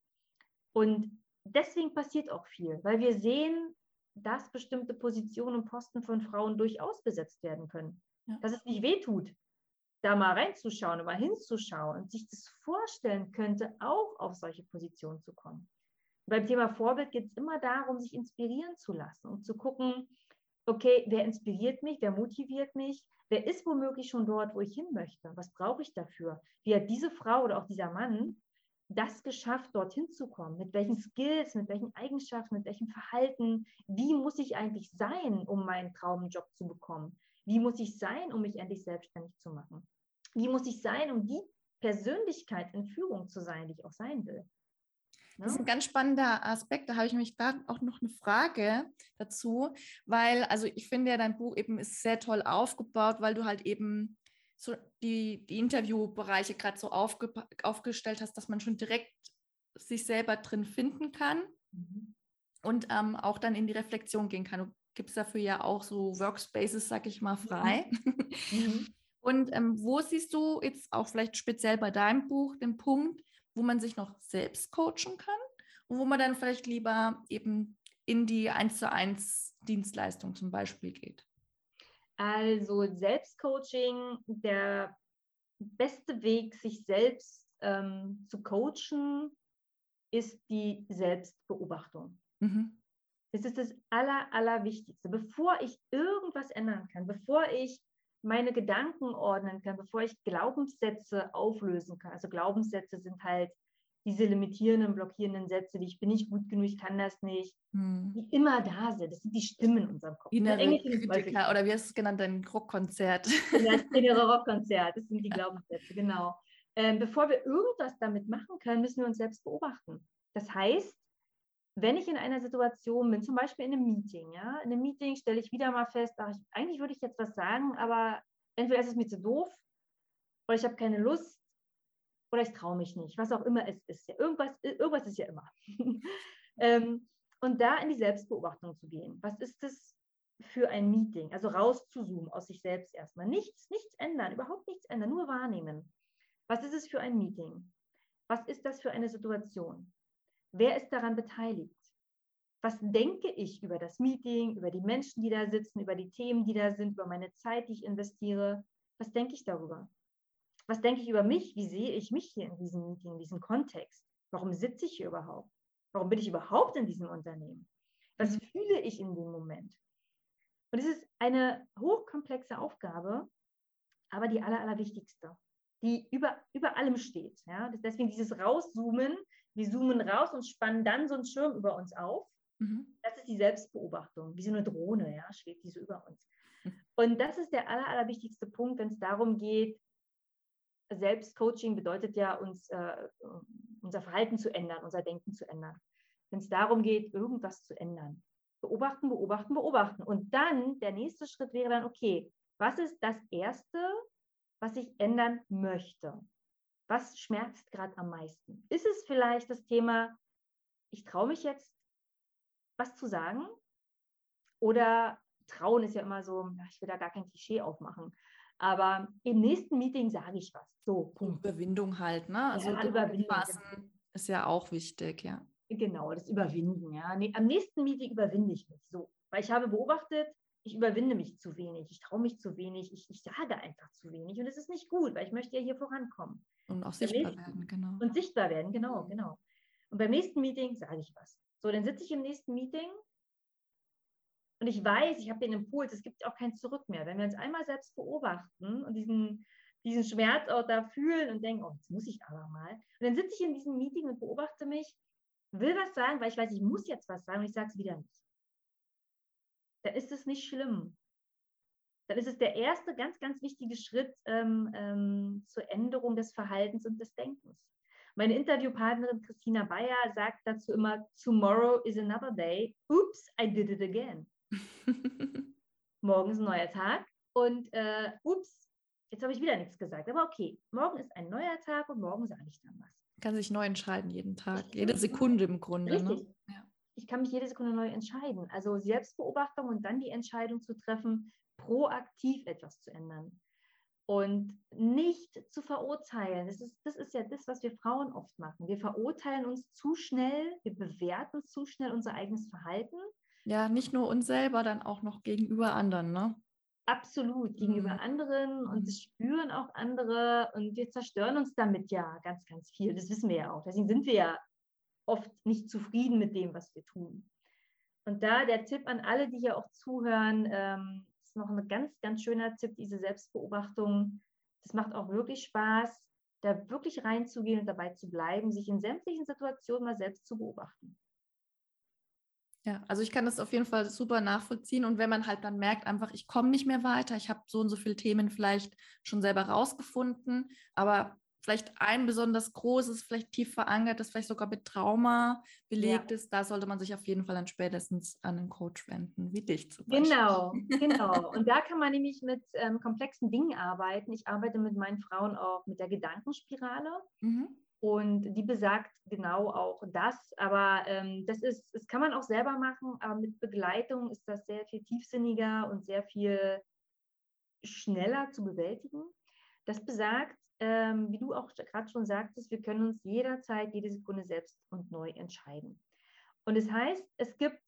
A: Und deswegen passiert auch viel, weil wir sehen, dass bestimmte Positionen und Posten von Frauen durchaus besetzt werden können. Ja. Dass es nicht wehtut, da mal reinzuschauen, mal hinzuschauen und sich das vorstellen könnte, auch auf solche Positionen zu kommen. Beim Thema Vorbild geht es immer darum, sich inspirieren zu lassen und zu gucken, okay, wer inspiriert mich, wer motiviert mich, wer ist womöglich schon dort, wo ich hin möchte, was brauche ich dafür? Wie hat diese Frau oder auch dieser Mann das geschafft, dorthin zu kommen? Mit welchen Skills, mit welchen Eigenschaften, mit welchem Verhalten? Wie muss ich eigentlich sein, um meinen Traumjob zu bekommen? Wie muss ich sein, um mich endlich selbstständig zu machen? Wie muss ich sein, um die Persönlichkeit in Führung zu sein, die ich auch sein will?
B: Das ist ein ganz spannender Aspekt. Da habe ich nämlich da auch noch eine Frage dazu, weil, also ich finde ja, dein Buch eben ist sehr toll aufgebaut, weil du halt eben so die, die Interviewbereiche gerade so aufge, aufgestellt hast, dass man schon direkt sich selber drin finden kann mhm. und ähm, auch dann in die Reflexion gehen kann. Du gibst dafür ja auch so Workspaces, sag ich mal, frei. Mhm. (laughs) mhm. Und ähm, wo siehst du jetzt auch vielleicht speziell bei deinem Buch den Punkt, wo man sich noch selbst coachen kann und wo man dann vielleicht lieber eben in die 1 zu 1 Dienstleistung zum Beispiel geht?
A: Also Selbstcoaching, der beste Weg, sich selbst ähm, zu coachen, ist die Selbstbeobachtung. Mhm. Das ist das Aller, Allerwichtigste. Bevor ich irgendwas ändern kann, bevor ich meine Gedanken ordnen kann, bevor ich Glaubenssätze auflösen kann. Also Glaubenssätze sind halt diese limitierenden, blockierenden Sätze, wie ich bin nicht gut genug, ich kann das nicht, hm. die immer da sind. Das sind die Stimmen in unserem Kopf.
B: Innere Kritiker, oder wie hast du es genannt, dein Rockkonzert?
A: Das (laughs) innere Rockkonzert, das sind die Glaubenssätze, genau. Ähm, bevor wir irgendwas damit machen können, müssen wir uns selbst beobachten. Das heißt, wenn ich in einer Situation bin, zum Beispiel in einem Meeting, ja, in einem Meeting stelle ich wieder mal fest, ach, ich, eigentlich würde ich jetzt was sagen, aber entweder ist es mir zu doof oder ich habe keine Lust oder ich traue mich nicht, was auch immer es ist. Ja, irgendwas, irgendwas ist ja immer. (laughs) ähm, und da in die Selbstbeobachtung zu gehen. Was ist das für ein Meeting? Also rauszuzoomen aus sich selbst erstmal. Nichts, nichts ändern, überhaupt nichts ändern, nur wahrnehmen. Was ist es für ein Meeting? Was ist das für eine Situation? Wer ist daran beteiligt? Was denke ich über das Meeting, über die Menschen, die da sitzen, über die Themen, die da sind, über meine Zeit, die ich investiere? Was denke ich darüber? Was denke ich über mich? Wie sehe ich mich hier in diesem Meeting, in diesem Kontext? Warum sitze ich hier überhaupt? Warum bin ich überhaupt in diesem Unternehmen? Was mhm. fühle ich in dem Moment? Und es ist eine hochkomplexe Aufgabe, aber die aller, allerwichtigste, die über, über allem steht. Ja? Deswegen dieses Rauszoomen, wir zoomen raus und spannen dann so einen Schirm über uns auf. Mhm. Das ist die Selbstbeobachtung, wie so eine Drohne, ja, schwebt die so über uns. Und das ist der aller, allerwichtigste Punkt, wenn es darum geht, Selbstcoaching bedeutet ja, uns äh, unser Verhalten zu ändern, unser Denken zu ändern. Wenn es darum geht, irgendwas zu ändern. Beobachten, beobachten, beobachten. Und dann, der nächste Schritt wäre dann, okay, was ist das Erste, was ich ändern möchte? Was schmerzt gerade am meisten? Ist es vielleicht das Thema, ich traue mich jetzt, was zu sagen? Oder trauen ist ja immer so, ich will da gar kein Klischee aufmachen. Aber im nächsten Meeting sage ich was. So,
B: Punkt. Überwindung halt, ne? Also ja, Überwindung genau. ist ja auch wichtig, ja.
A: Genau, das Überwinden, ja. Nee, am nächsten Meeting überwinde ich mich so. Weil ich habe beobachtet, ich überwinde mich zu wenig, ich traue mich zu wenig, ich, ich sage einfach zu wenig. Und es ist nicht gut, weil ich möchte ja hier vorankommen.
B: Und auch sichtbar nächsten, werden, genau.
A: Und sichtbar werden, genau, genau. Und beim nächsten Meeting sage ich was. So, dann sitze ich im nächsten Meeting und ich weiß, ich habe den Impuls, es gibt auch kein Zurück mehr. Wenn wir uns einmal selbst beobachten und diesen, diesen Schmerz auch da fühlen und denken, oh, jetzt muss ich aber mal. Und dann sitze ich in diesem Meeting und beobachte mich, will was sagen, weil ich weiß, ich muss jetzt was sagen und ich sage es wieder nicht dann ist es nicht schlimm. Dann ist es der erste ganz, ganz wichtige Schritt ähm, ähm, zur Änderung des Verhaltens und des Denkens. Meine Interviewpartnerin Christina Bayer sagt dazu immer, Tomorrow is another day. Oops, I did it again. (laughs) morgen ist ein neuer Tag und äh, ups, jetzt habe ich wieder nichts gesagt. Aber okay, morgen ist ein neuer Tag und morgen sage ich dann was.
B: Kann sich neu entscheiden jeden Tag, jede Sekunde im Grunde. Ne? Richtig. Ne?
A: Ja ich kann mich jede Sekunde neu entscheiden. Also Selbstbeobachtung und dann die Entscheidung zu treffen, proaktiv etwas zu ändern. Und nicht zu verurteilen. Das ist, das ist ja das, was wir Frauen oft machen. Wir verurteilen uns zu schnell, wir bewerten zu schnell unser eigenes Verhalten.
B: Ja, nicht nur uns selber, dann auch noch gegenüber anderen, ne?
A: Absolut, gegenüber mhm. anderen und das spüren auch andere und wir zerstören uns damit ja ganz, ganz viel. Das wissen wir ja auch. Deswegen sind wir ja oft nicht zufrieden mit dem, was wir tun. Und da der Tipp an alle, die hier auch zuhören, ähm, noch ein ganz, ganz schöner Tipp, diese Selbstbeobachtung. Das macht auch wirklich Spaß, da wirklich reinzugehen und dabei zu bleiben, sich in sämtlichen Situationen mal selbst zu beobachten.
B: Ja, also ich kann das auf jeden Fall super nachvollziehen. Und wenn man halt dann merkt, einfach, ich komme nicht mehr weiter, ich habe so und so viele Themen vielleicht schon selber rausgefunden, aber vielleicht ein besonders großes, vielleicht tief verankertes, vielleicht sogar mit Trauma belegt ja. ist, da sollte man sich auf jeden Fall dann spätestens an einen Coach wenden, wie dich zum
A: Beispiel. Genau, (laughs) genau. Und da kann man nämlich mit ähm, komplexen Dingen arbeiten. Ich arbeite mit meinen Frauen auch mit der Gedankenspirale. Mhm. Und die besagt genau auch das. Aber ähm, das ist, das kann man auch selber machen, aber mit Begleitung ist das sehr viel tiefsinniger und sehr viel schneller zu bewältigen. Das besagt, ähm, wie du auch gerade schon sagtest, wir können uns jederzeit, jede Sekunde selbst und neu entscheiden. Und es das heißt, es gibt,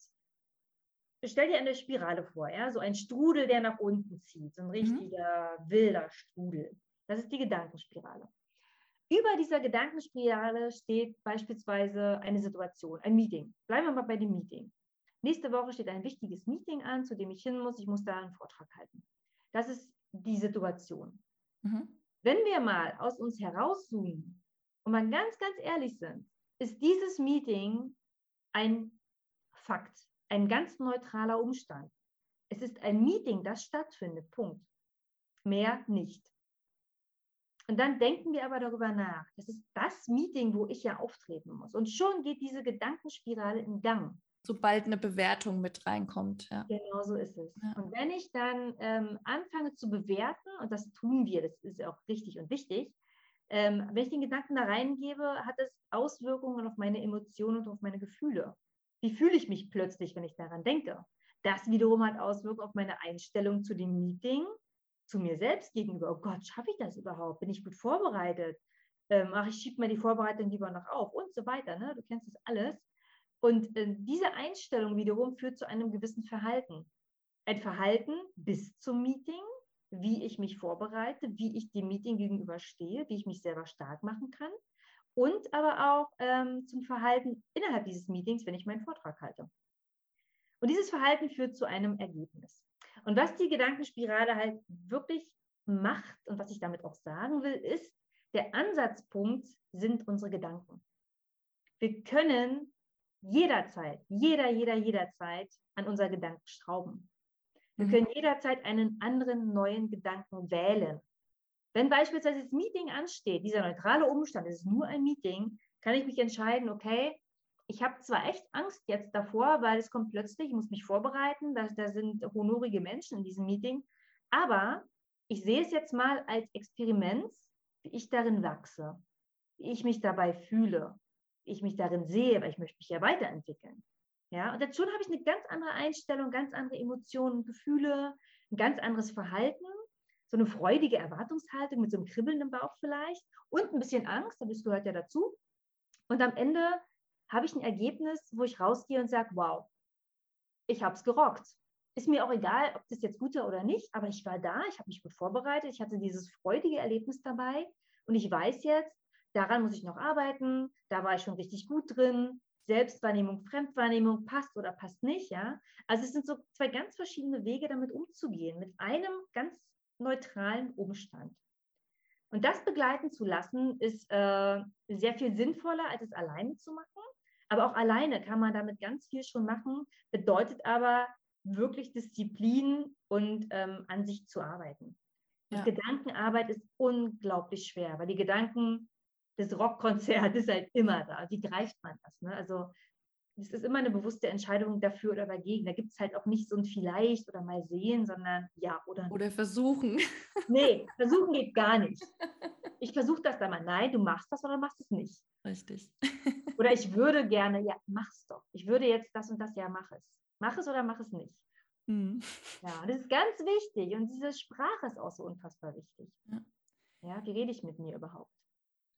A: stell dir eine Spirale vor, ja, so ein Strudel, der nach unten zieht, so ein mhm. richtiger mhm. wilder Strudel. Das ist die Gedankenspirale. Über dieser Gedankenspirale steht beispielsweise eine Situation, ein Meeting. Bleiben wir mal bei dem Meeting. Nächste Woche steht ein wichtiges Meeting an, zu dem ich hin muss. Ich muss da einen Vortrag halten. Das ist die Situation. Mhm. Wenn wir mal aus uns herauszoomen und mal ganz, ganz ehrlich sind, ist dieses Meeting ein Fakt, ein ganz neutraler Umstand. Es ist ein Meeting, das stattfindet. Punkt. Mehr nicht. Und dann denken wir aber darüber nach. Das ist das Meeting, wo ich ja auftreten muss. Und schon geht diese Gedankenspirale in Gang.
B: Sobald eine Bewertung mit reinkommt. Ja.
A: Genau so ist es. Ja. Und wenn ich dann ähm, anfange zu bewerten, und das tun wir, das ist auch richtig und wichtig, ähm, wenn ich den Gedanken da reingebe, hat es Auswirkungen auf meine Emotionen und auf meine Gefühle. Wie fühle ich mich plötzlich, wenn ich daran denke? Das wiederum hat Auswirkungen auf meine Einstellung zu dem Meeting, zu mir selbst gegenüber. Oh Gott, schaffe ich das überhaupt? Bin ich gut vorbereitet? Ähm, ach, ich schiebe mir die Vorbereitung lieber noch auf und so weiter. Ne? Du kennst das alles. Und äh, diese Einstellung wiederum führt zu einem gewissen Verhalten. Ein Verhalten bis zum Meeting, wie ich mich vorbereite, wie ich dem Meeting gegenüberstehe, wie ich mich selber stark machen kann. Und aber auch ähm, zum Verhalten innerhalb dieses Meetings, wenn ich meinen Vortrag halte. Und dieses Verhalten führt zu einem Ergebnis. Und was die Gedankenspirale halt wirklich macht und was ich damit auch sagen will, ist, der Ansatzpunkt sind unsere Gedanken. Wir können jederzeit, jeder, jeder, jederzeit an unser Gedanken schrauben. Wir mhm. können jederzeit einen anderen neuen Gedanken wählen. Wenn beispielsweise das Meeting ansteht, dieser neutrale Umstand, es ist nur ein Meeting, kann ich mich entscheiden, okay, ich habe zwar echt Angst jetzt davor, weil es kommt plötzlich, ich muss mich vorbereiten, da, da sind honorige Menschen in diesem Meeting, aber ich sehe es jetzt mal als Experiment, wie ich darin wachse, wie ich mich dabei fühle, ich mich darin sehe, weil ich möchte mich ja weiterentwickeln. Ja, und jetzt schon habe ich eine ganz andere Einstellung, ganz andere Emotionen, Gefühle, ein ganz anderes Verhalten, so eine freudige Erwartungshaltung mit so einem Kribbeln im Bauch vielleicht und ein bisschen Angst, das gehört ja dazu. Und am Ende habe ich ein Ergebnis, wo ich rausgehe und sage, wow, ich habe es gerockt. Ist mir auch egal, ob das jetzt gut war oder nicht, aber ich war da, ich habe mich gut vorbereitet, ich hatte dieses freudige Erlebnis dabei und ich weiß jetzt, daran muss ich noch arbeiten, da war ich schon richtig gut drin. Selbstwahrnehmung, Fremdwahrnehmung passt oder passt nicht, ja. Also es sind so zwei ganz verschiedene Wege, damit umzugehen, mit einem ganz neutralen Umstand. Und das begleiten zu lassen, ist äh, sehr viel sinnvoller, als es alleine zu machen. Aber auch alleine kann man damit ganz viel schon machen, bedeutet aber wirklich Disziplin und ähm, an sich zu arbeiten. Ja. Gedankenarbeit ist unglaublich schwer, weil die Gedanken des Rockkonzerts ist halt immer da. Wie greift man das? Ne? Also es ist immer eine bewusste Entscheidung dafür oder dagegen. Da gibt es halt auch nicht so ein vielleicht oder mal sehen, sondern ja oder
B: nicht. Oder versuchen. (laughs)
A: Nee, versuchen geht gar nicht. Ich versuche das dann mal. Nein, du machst das oder machst es nicht.
B: Richtig. (laughs)
A: Oder ich würde gerne, ja, mach's doch. Ich würde jetzt das und das, ja, mach es. Mach es oder mach es nicht. Mhm. Ja, das ist ganz wichtig. Und diese Sprache ist auch so unfassbar wichtig. Ja, ja wie rede ich mit mir überhaupt?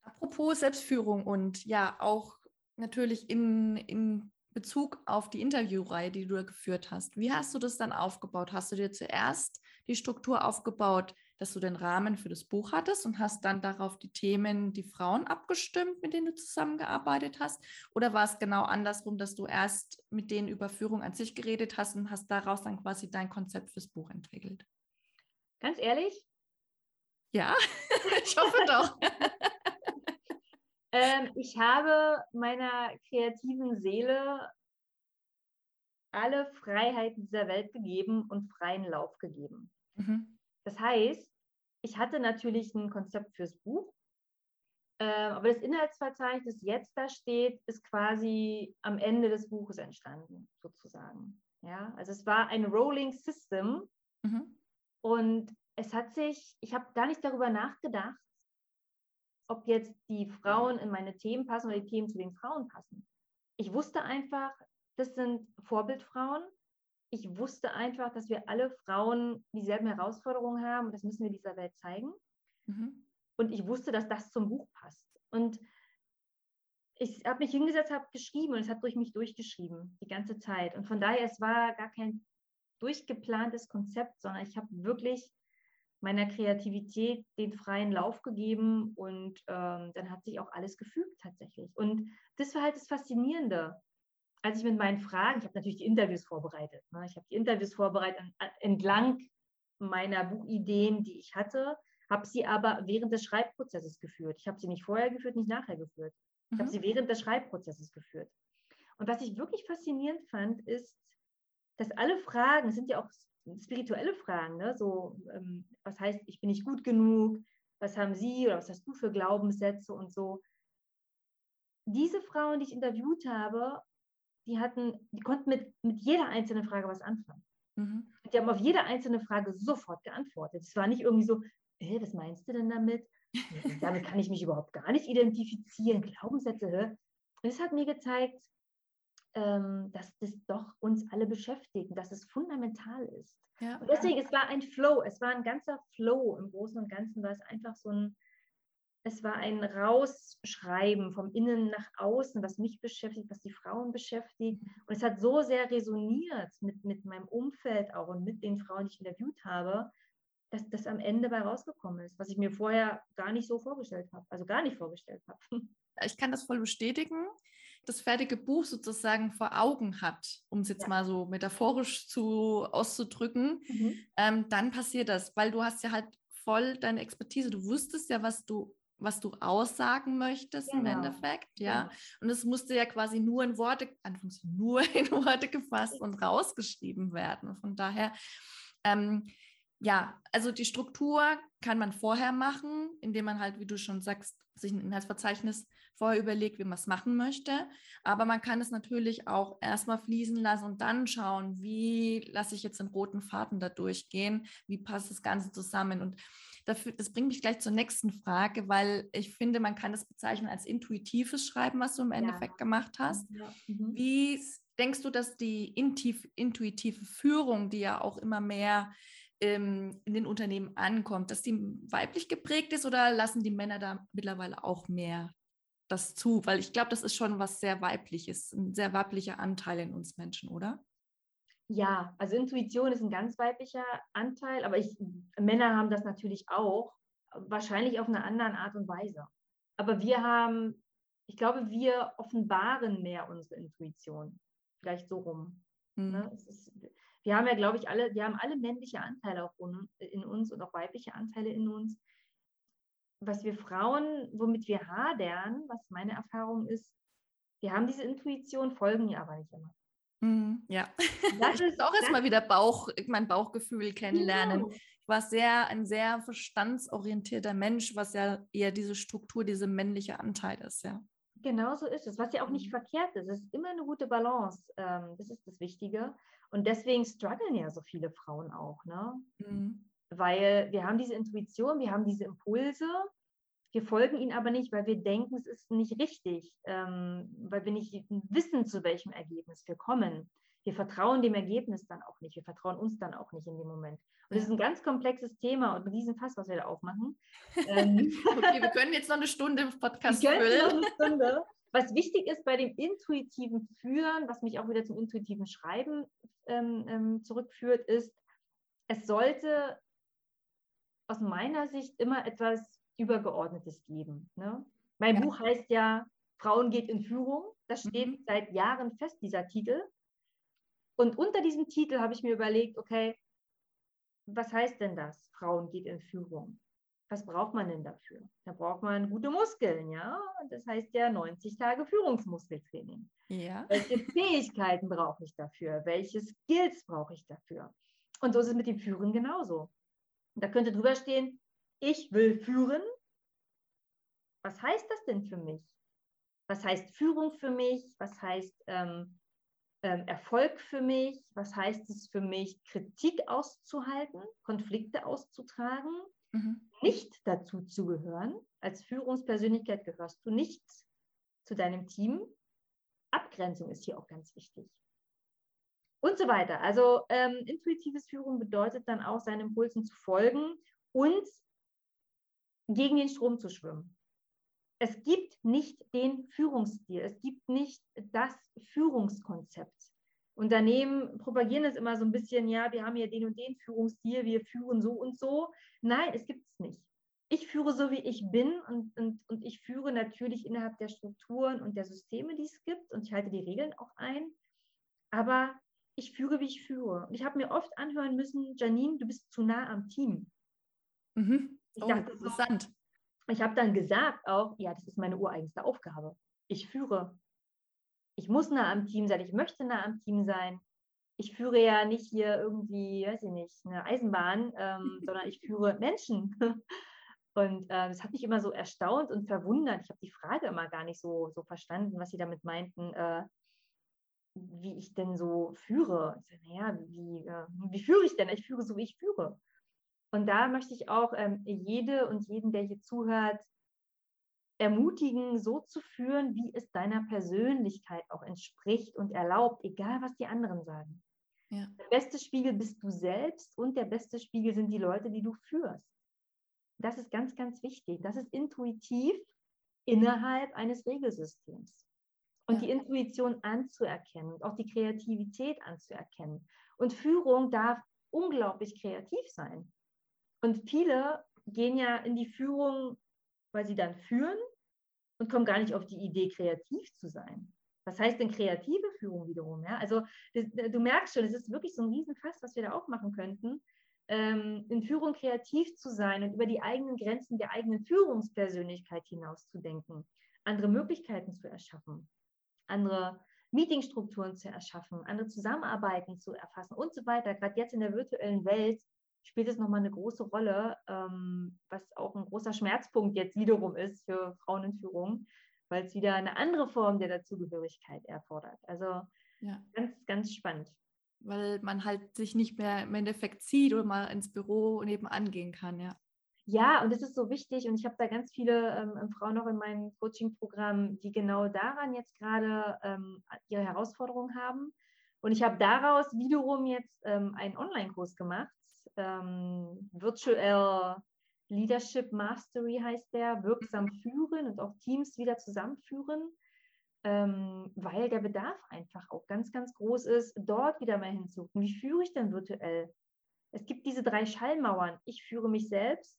B: Apropos Selbstführung und ja, auch natürlich in, in Bezug auf die Interviewreihe, die du da geführt hast. Wie hast du das dann aufgebaut? Hast du dir zuerst die Struktur aufgebaut, dass du den Rahmen für das Buch hattest und hast dann darauf die Themen, die Frauen abgestimmt, mit denen du zusammengearbeitet hast? Oder war es genau andersrum, dass du erst mit denen über Führung an sich geredet hast und hast daraus dann quasi dein Konzept fürs Buch entwickelt?
A: Ganz ehrlich?
B: Ja, (laughs) ich hoffe doch. (laughs)
A: ähm, ich habe meiner kreativen Seele alle Freiheiten dieser Welt gegeben und freien Lauf gegeben. Mhm. Das heißt, ich hatte natürlich ein Konzept fürs Buch, äh, aber das Inhaltsverzeichnis, das jetzt da steht, ist quasi am Ende des Buches entstanden, sozusagen. Ja, also es war ein Rolling System mhm. und es hat sich, ich habe gar nicht darüber nachgedacht, ob jetzt die Frauen in meine Themen passen oder die Themen zu den Frauen passen. Ich wusste einfach, das sind Vorbildfrauen ich wusste einfach, dass wir alle Frauen dieselben Herausforderungen haben und das müssen wir dieser Welt zeigen. Mhm. Und ich wusste, dass das zum Buch passt. Und ich habe mich hingesetzt, habe geschrieben und es hat durch mich durchgeschrieben, die ganze Zeit. Und von daher, es war gar kein durchgeplantes Konzept, sondern ich habe wirklich meiner Kreativität den freien Lauf gegeben und ähm, dann hat sich auch alles gefügt tatsächlich. Und das war halt das Faszinierende als ich mit meinen Fragen, ich habe natürlich die Interviews vorbereitet. Ne? Ich habe die Interviews vorbereitet entlang meiner Buchideen, die ich hatte, habe sie aber während des Schreibprozesses geführt. Ich habe sie nicht vorher geführt, nicht nachher geführt. Ich mhm. habe sie während des Schreibprozesses geführt. Und was ich wirklich faszinierend fand, ist, dass alle Fragen, sind ja auch spirituelle Fragen, ne? so, ähm, was heißt, ich bin nicht gut genug, was haben Sie oder was hast du für Glaubenssätze und so. Diese Frauen, die ich interviewt habe, die hatten, die konnten mit, mit jeder einzelnen Frage was anfangen. Mhm. Die haben auf jede einzelne Frage sofort geantwortet. Es war nicht irgendwie so, hey, was meinst du denn damit? damit kann ich mich überhaupt gar nicht identifizieren. Glaubenssätze, hä? Es hat mir gezeigt, dass das doch uns alle beschäftigt, dass es fundamental ist. Ja, und deswegen, ja. es war ein Flow, es war ein ganzer Flow im Großen und Ganzen, weil es einfach so ein, es war ein Rausschreiben vom Innen nach außen, was mich beschäftigt, was die Frauen beschäftigt. Und es hat so sehr resoniert mit, mit meinem Umfeld auch und mit den Frauen, die ich interviewt habe, dass das am Ende bei rausgekommen ist, was ich mir vorher gar nicht so vorgestellt habe, also gar nicht vorgestellt habe. (laughs)
B: Ich kann das voll bestätigen. Das fertige Buch sozusagen vor Augen hat, um es jetzt ja. mal so metaphorisch zu auszudrücken, mhm. ähm, dann passiert das, weil du hast ja halt voll deine Expertise. Du wusstest ja, was du was du aussagen möchtest genau. im Endeffekt, ja. Genau. Und es musste ja quasi nur in Worte, nur (laughs) in Worte gefasst und rausgeschrieben werden. Von daher, ähm, ja, also die Struktur kann man vorher machen, indem man halt, wie du schon sagst, sich ein Inhaltsverzeichnis vorher überlegt, wie man es machen möchte. Aber man kann es natürlich auch erstmal fließen lassen und dann schauen, wie lasse ich jetzt den roten Faden da durchgehen, wie passt das Ganze zusammen. Und dafür, das bringt mich gleich zur nächsten Frage, weil ich finde, man kann das bezeichnen als intuitives Schreiben, was du im Endeffekt ja. gemacht hast. Ja. Mhm. Wie denkst du, dass die intuitive Führung, die ja auch immer mehr ähm, in den Unternehmen ankommt, dass die weiblich geprägt ist oder lassen die Männer da mittlerweile auch mehr das zu? Weil ich glaube, das ist schon was sehr weibliches, ein sehr weiblicher Anteil in uns Menschen, oder?
A: Ja, also Intuition ist ein ganz weiblicher Anteil, aber ich, Männer haben das natürlich auch, wahrscheinlich auf eine andere Art und Weise. Aber wir haben, ich glaube, wir offenbaren mehr unsere Intuition. Vielleicht so rum. Mhm. Ne? Ist, wir haben ja, glaube ich, alle, wir haben alle männliche Anteile auch in uns und auch weibliche Anteile in uns. Was wir Frauen, womit wir hadern, was meine Erfahrung ist, wir haben diese Intuition, folgen ihr aber nicht immer.
B: Mhm, ja, das ist auch erstmal wieder Bauch, mein Bauchgefühl kennenlernen. Genau. Ich war sehr, ein sehr verstandsorientierter Mensch, was ja eher diese Struktur, diese männliche Anteil ist, ja.
A: Genau so ist es, was ja auch nicht mhm. verkehrt ist. Es ist immer eine gute Balance. Ähm, das ist das Wichtige. Und deswegen strugglen ja so viele Frauen auch, ne? Mhm. Weil wir haben diese Intuition, wir haben diese Impulse, wir folgen ihnen aber nicht, weil wir denken, es ist nicht richtig, ähm, weil wir nicht wissen, zu welchem Ergebnis wir kommen. Wir vertrauen dem Ergebnis dann auch nicht, wir vertrauen uns dann auch nicht in dem Moment. Und das ist ein ganz komplexes Thema und ein Riesenfass, was wir da aufmachen. (laughs)
B: Ähm, okay, wir können jetzt noch eine Stunde Podcast füllen. Stunde.
A: Was wichtig ist bei dem intuitiven Führen, was mich auch wieder zum intuitiven Schreiben ähm, ähm, zurückführt, ist, es sollte aus meiner Sicht immer etwas Übergeordnetes geben. Ne? Mein ja. Buch heißt ja Frauen geht in Führung. Das steht mhm. seit Jahren fest, dieser Titel. Und unter diesem Titel habe ich mir überlegt, okay, was heißt denn das? Frauen geht in Führung was braucht man denn dafür? Da braucht man gute Muskeln, ja. Das heißt ja 90 Tage Führungsmuskeltraining. Ja. Welche Fähigkeiten brauche ich dafür? Welche Skills brauche ich dafür? Und so ist es mit dem Führen genauso. Da könnte drüber stehen, ich will führen. Was heißt das denn für mich? Was heißt Führung für mich? Was heißt ähm, Erfolg für mich? Was heißt es für mich, Kritik auszuhalten, Konflikte auszutragen? mhm. nicht dazu zu gehören. Als Führungspersönlichkeit gehörst du nicht zu deinem Team. Abgrenzung ist hier auch ganz wichtig. Und so weiter. Also ähm, intuitives Führung bedeutet dann auch, seinen Impulsen zu folgen und gegen den Strom zu schwimmen. Es gibt nicht den Führungsstil, es gibt nicht das Führungskonzept. Unternehmen propagieren es immer so ein bisschen, ja, wir haben hier den und den Führungsstil, wir führen so und so. Nein, es gibt es nicht. Ich führe so, wie ich bin und, und, und ich führe natürlich innerhalb der Strukturen und der Systeme, die es gibt und ich halte die Regeln auch ein. Aber ich führe, wie ich führe. Und ich habe mir oft anhören müssen, Janine, du bist zu nah am Team. Mhm. Ich oh, dachte interessant. Ich habe dann gesagt auch, ja, das ist meine ureigenste Aufgabe. Ich führe ich muss nah am Team sein, ich möchte nah am Team sein. Ich führe ja nicht hier irgendwie, weiß ich nicht, eine Eisenbahn, ähm, (laughs) sondern ich führe Menschen. (laughs) Und äh, das hat mich immer so erstaunt und verwundert. Ich habe die Frage immer gar nicht so, so verstanden, was sie damit meinten, äh, wie ich denn so führe. Ich sage, naja, wie, äh, wie führe ich denn? Ich führe so, wie ich führe. Und da möchte ich auch ähm, jede und jeden, der hier zuhört, ermutigen, so zu führen, wie es deiner Persönlichkeit auch entspricht und erlaubt, egal was die anderen sagen. Ja. Der beste Spiegel bist du selbst und der beste Spiegel sind die Leute, die du führst. Das ist ganz, ganz wichtig. Das ist intuitiv innerhalb eines Regelsystems. Und ja. die Intuition anzuerkennen und auch die Kreativität anzuerkennen. Und Führung darf unglaublich kreativ sein. Und viele gehen ja in die Führung, weil sie dann führen und kommen gar nicht auf die Idee, kreativ zu sein. Was heißt denn kreative Führung wiederum? Ja? Also du merkst schon, es ist wirklich so ein Riesenfass, was wir da aufmachen könnten, ähm, in Führung kreativ zu sein und über die eigenen Grenzen der eigenen Führungspersönlichkeit hinauszudenken, andere Möglichkeiten zu erschaffen, andere Meetingstrukturen zu erschaffen, andere Zusammenarbeiten zu erfassen und so weiter. Gerade jetzt in der virtuellen Welt spielt es nochmal eine große Rolle, ähm, was auch ein großer Schmerzpunkt jetzt wiederum ist für Frauen in Führung, weil es wieder eine andere Form der Dazugehörigkeit erfordert. Also ja. ganz, ganz spannend.
B: Weil man halt sich nicht mehr im Endeffekt zieht oder mal ins Büro nebenan gehen kann, ja.
A: Ja, und das ist so wichtig und ich habe da ganz viele ähm, Frauen noch in meinem Coaching-Programm, die genau daran jetzt gerade ähm, ihre Herausforderungen haben. Und ich habe daraus wiederum jetzt ähm, einen Online-Kurs gemacht, ähm, Virtual Leadership Mastery heißt der, wirksam mhm. führen und auch Teams wieder zusammenführen, ähm, weil der Bedarf einfach auch ganz, ganz groß ist, dort wieder mal hinzugucken. Wie führe ich denn virtuell? Es gibt diese drei Schallmauern. Ich führe mich selbst.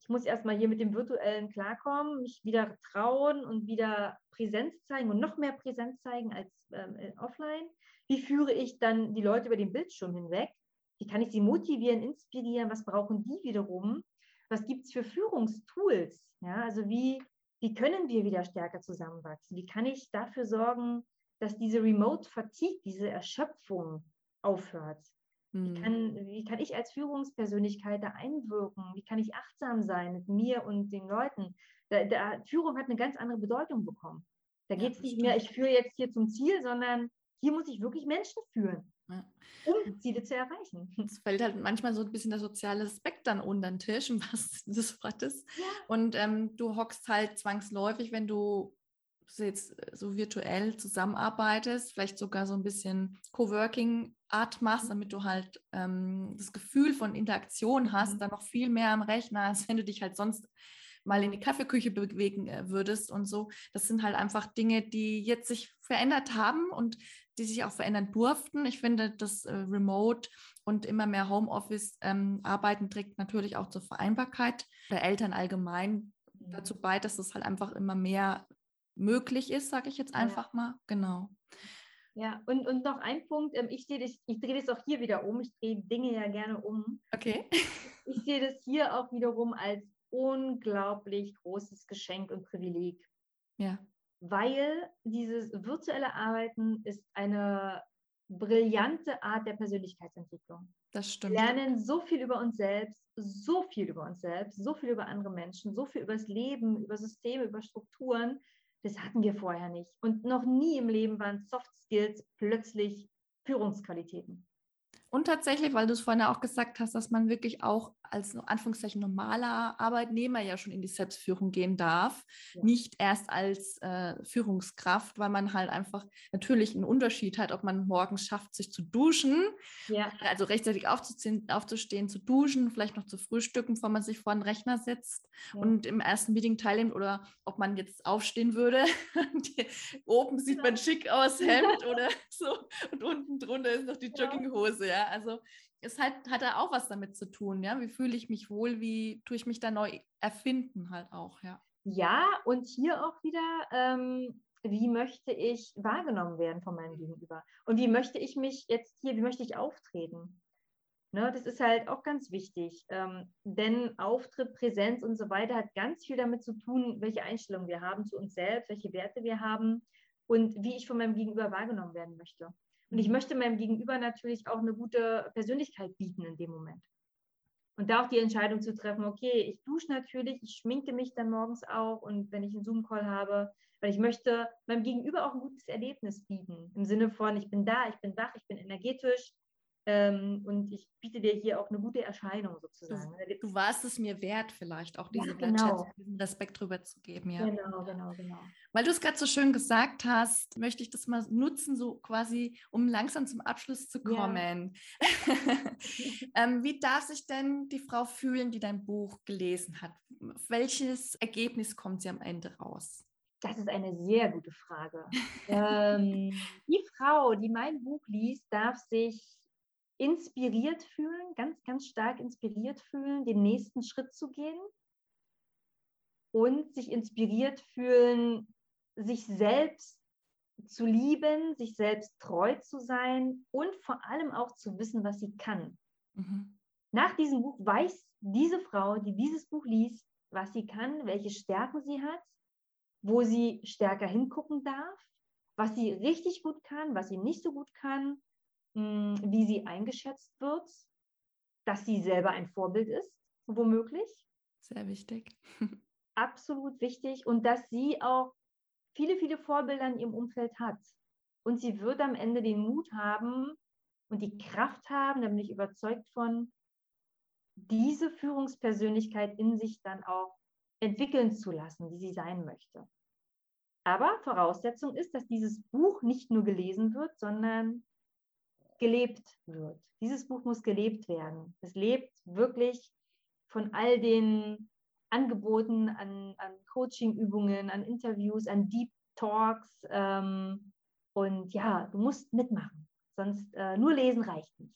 A: Ich muss erstmal hier mit dem Virtuellen klarkommen, mich wieder trauen und wieder Präsenz zeigen und noch mehr Präsenz zeigen als ähm, offline. Wie führe ich dann die Leute über den Bildschirm hinweg? Wie kann ich sie motivieren, inspirieren? Was brauchen die wiederum? Was gibt es für Führungstools? Ja, also wie, wie können wir wieder stärker zusammenwachsen? Wie kann ich dafür sorgen, dass diese Remote Fatigue, diese Erschöpfung aufhört? Wie, hm. kann, wie kann ich als Führungspersönlichkeit da einwirken? Wie kann ich achtsam sein mit mir und den Leuten? Da, da, Führung hat eine ganz andere Bedeutung bekommen. Da geht es nicht mehr, ich führe jetzt hier zum Ziel, sondern hier muss ich wirklich Menschen führen. Ja. um Ziele zu erreichen. (laughs)
B: Es fällt halt manchmal so ein bisschen der soziale Aspekt dann unter den Tisch, was des Wortes. Ja. Und ähm, du hockst halt zwangsläufig, wenn du jetzt so virtuell zusammenarbeitest, vielleicht sogar so ein bisschen Coworking-Art machst, damit du halt ähm, das Gefühl von Interaktion hast, mhm. dann noch viel mehr am Rechner, als wenn du dich halt sonst mal in die Kaffeeküche bewegen äh, würdest und so. Das sind halt einfach Dinge, die jetzt sich verändert haben und die sich auch verändern durften. Ich finde, das äh, Remote und immer mehr Homeoffice-Arbeiten ähm, trägt natürlich auch zur Vereinbarkeit der Eltern allgemein mhm. dazu bei, dass es halt einfach immer mehr möglich ist, sage ich jetzt einfach ja. mal. Genau.
A: Ja, und, und noch ein Punkt, ähm, ich, das, ich drehe das auch hier wieder um, ich drehe Dinge ja gerne um.
B: Okay.
A: Ich sehe das hier auch wiederum als unglaublich großes Geschenk und Privileg.
B: Ja
A: weil dieses virtuelle Arbeiten ist eine brillante Art der Persönlichkeitsentwicklung.
B: Das stimmt.
A: Wir lernen so viel über uns selbst, so viel über uns selbst, so viel über andere Menschen, so viel über das Leben, über Systeme, über Strukturen. Das hatten wir vorher nicht. Und noch nie im Leben waren Soft Skills plötzlich Führungsqualitäten.
B: Und tatsächlich, weil du es vorhin auch gesagt hast, dass man wirklich auch als Anführungszeichen normaler Arbeitnehmer ja schon in die Selbstführung gehen darf, ja. nicht erst als äh, Führungskraft, weil man halt einfach natürlich einen Unterschied hat, ob man morgens schafft, sich zu duschen, ja. also rechtzeitig aufzuziehen, aufzustehen, zu duschen, vielleicht noch zu frühstücken, bevor man sich vor den Rechner setzt ja. und im ersten Meeting teilnimmt oder ob man jetzt aufstehen würde. (laughs) Oben sieht man schick aus, Hemd (laughs) oder so und unten drunter ist noch die Jogginghose, ja also es hat, hat da auch was damit zu tun, ja. Wie fühle ich mich wohl, wie tue ich mich da neu erfinden halt auch, ja.
A: Ja, und hier auch wieder, ähm, wie möchte ich wahrgenommen werden von meinem Gegenüber? Und wie möchte ich mich jetzt hier, wie möchte ich auftreten? Ne, das ist halt auch ganz wichtig, ähm, denn Auftritt, Präsenz und so weiter hat ganz viel damit zu tun, welche Einstellungen wir haben zu uns selbst, welche Werte wir haben und wie ich von meinem Gegenüber wahrgenommen werden möchte. Und ich möchte meinem Gegenüber natürlich auch eine gute Persönlichkeit bieten in dem Moment. Und da auch die Entscheidung zu treffen, okay, ich dusche natürlich, ich schminke mich dann morgens auch und wenn ich einen Zoom-Call habe, weil ich möchte meinem Gegenüber auch ein gutes Erlebnis bieten. Im Sinne von, ich bin da, ich bin wach, ich bin energetisch, ähm, und ich biete dir hier auch eine gute Erscheinung sozusagen.
B: Du, du warst es mir wert, vielleicht auch diese
A: ja, genau.
B: diesen Respekt drüber zu geben. Ja.
A: Genau, genau, genau.
B: Weil du es gerade so schön gesagt hast, möchte ich das mal nutzen, so quasi, um langsam zum Abschluss zu kommen. Ja. (laughs) ähm, wie darf sich denn die Frau fühlen, die dein Buch gelesen hat? Welches Ergebnis kommt sie am Ende raus?
A: Das ist eine sehr gute Frage. (laughs) ähm, die Frau, die mein Buch liest, darf sich inspiriert fühlen, ganz, ganz stark inspiriert fühlen, den nächsten Schritt zu gehen und sich inspiriert fühlen, sich selbst zu lieben, sich selbst treu zu sein und vor allem auch zu wissen, was sie kann. Mhm. Nach diesem Buch weiß diese Frau, die dieses Buch liest, was sie kann, welche Stärken sie hat, wo sie stärker hingucken darf, was sie richtig gut kann, was sie nicht so gut kann, hm, wie sie eingeschätzt wird, dass sie selber ein Vorbild ist, womöglich.
B: Sehr wichtig. (laughs)
A: Absolut wichtig. Und dass sie auch viele, viele Vorbilder in ihrem Umfeld hat. Und sie wird am Ende den Mut haben und die Kraft haben, da bin ich überzeugt von, diese Führungspersönlichkeit in sich dann auch entwickeln zu lassen, wie sie sein möchte. Aber Voraussetzung ist, dass dieses Buch nicht nur gelesen wird, sondern gelebt wird. Dieses Buch muss gelebt werden. Es lebt wirklich von all den Angeboten an, an Coaching-Übungen, an Interviews, an Deep Talks. Ähm, und ja, du musst mitmachen. Sonst äh, nur lesen reicht nicht.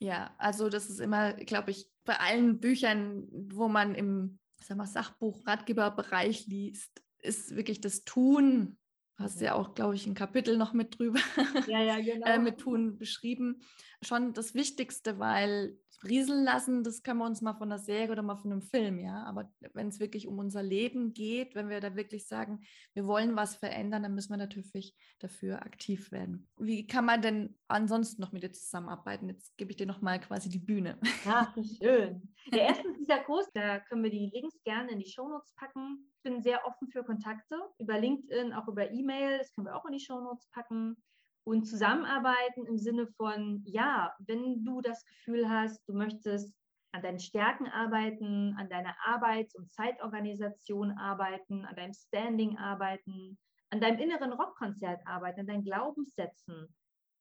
B: Ja, also das ist immer, glaube ich, bei allen Büchern, wo man im Sachbuch, Ratgeberbereich liest, ist wirklich das Tun hast ja auch, glaube ich, ein Kapitel noch mit drüber,
A: ja, ja, (laughs) genau.
B: äh, mit Tun beschrieben. Schon das Wichtigste, weil rieseln lassen, das können wir uns mal von einer Serie oder mal von einem Film, ja. Aber wenn es wirklich um unser Leben geht, wenn wir da wirklich sagen, wir wollen was verändern, dann müssen wir natürlich dafür aktiv werden. Wie kann man denn ansonsten noch mit dir zusammenarbeiten? Jetzt gebe ich dir noch mal quasi die Bühne.
A: Ja, schön. Ja, (laughs) erstens dieser Kurs, da können wir die Links gerne in die Shownotes packen. Ich bin sehr offen für Kontakte über LinkedIn, auch über E-Mail. Das können wir auch in die Shownotes packen und zusammenarbeiten im Sinne von, ja, wenn du das Gefühl hast, du möchtest an deinen Stärken arbeiten, an deiner Arbeits- und Zeitorganisation arbeiten, an deinem Standing arbeiten, an deinem inneren Rockkonzert arbeiten, an deinen Glaubenssätzen,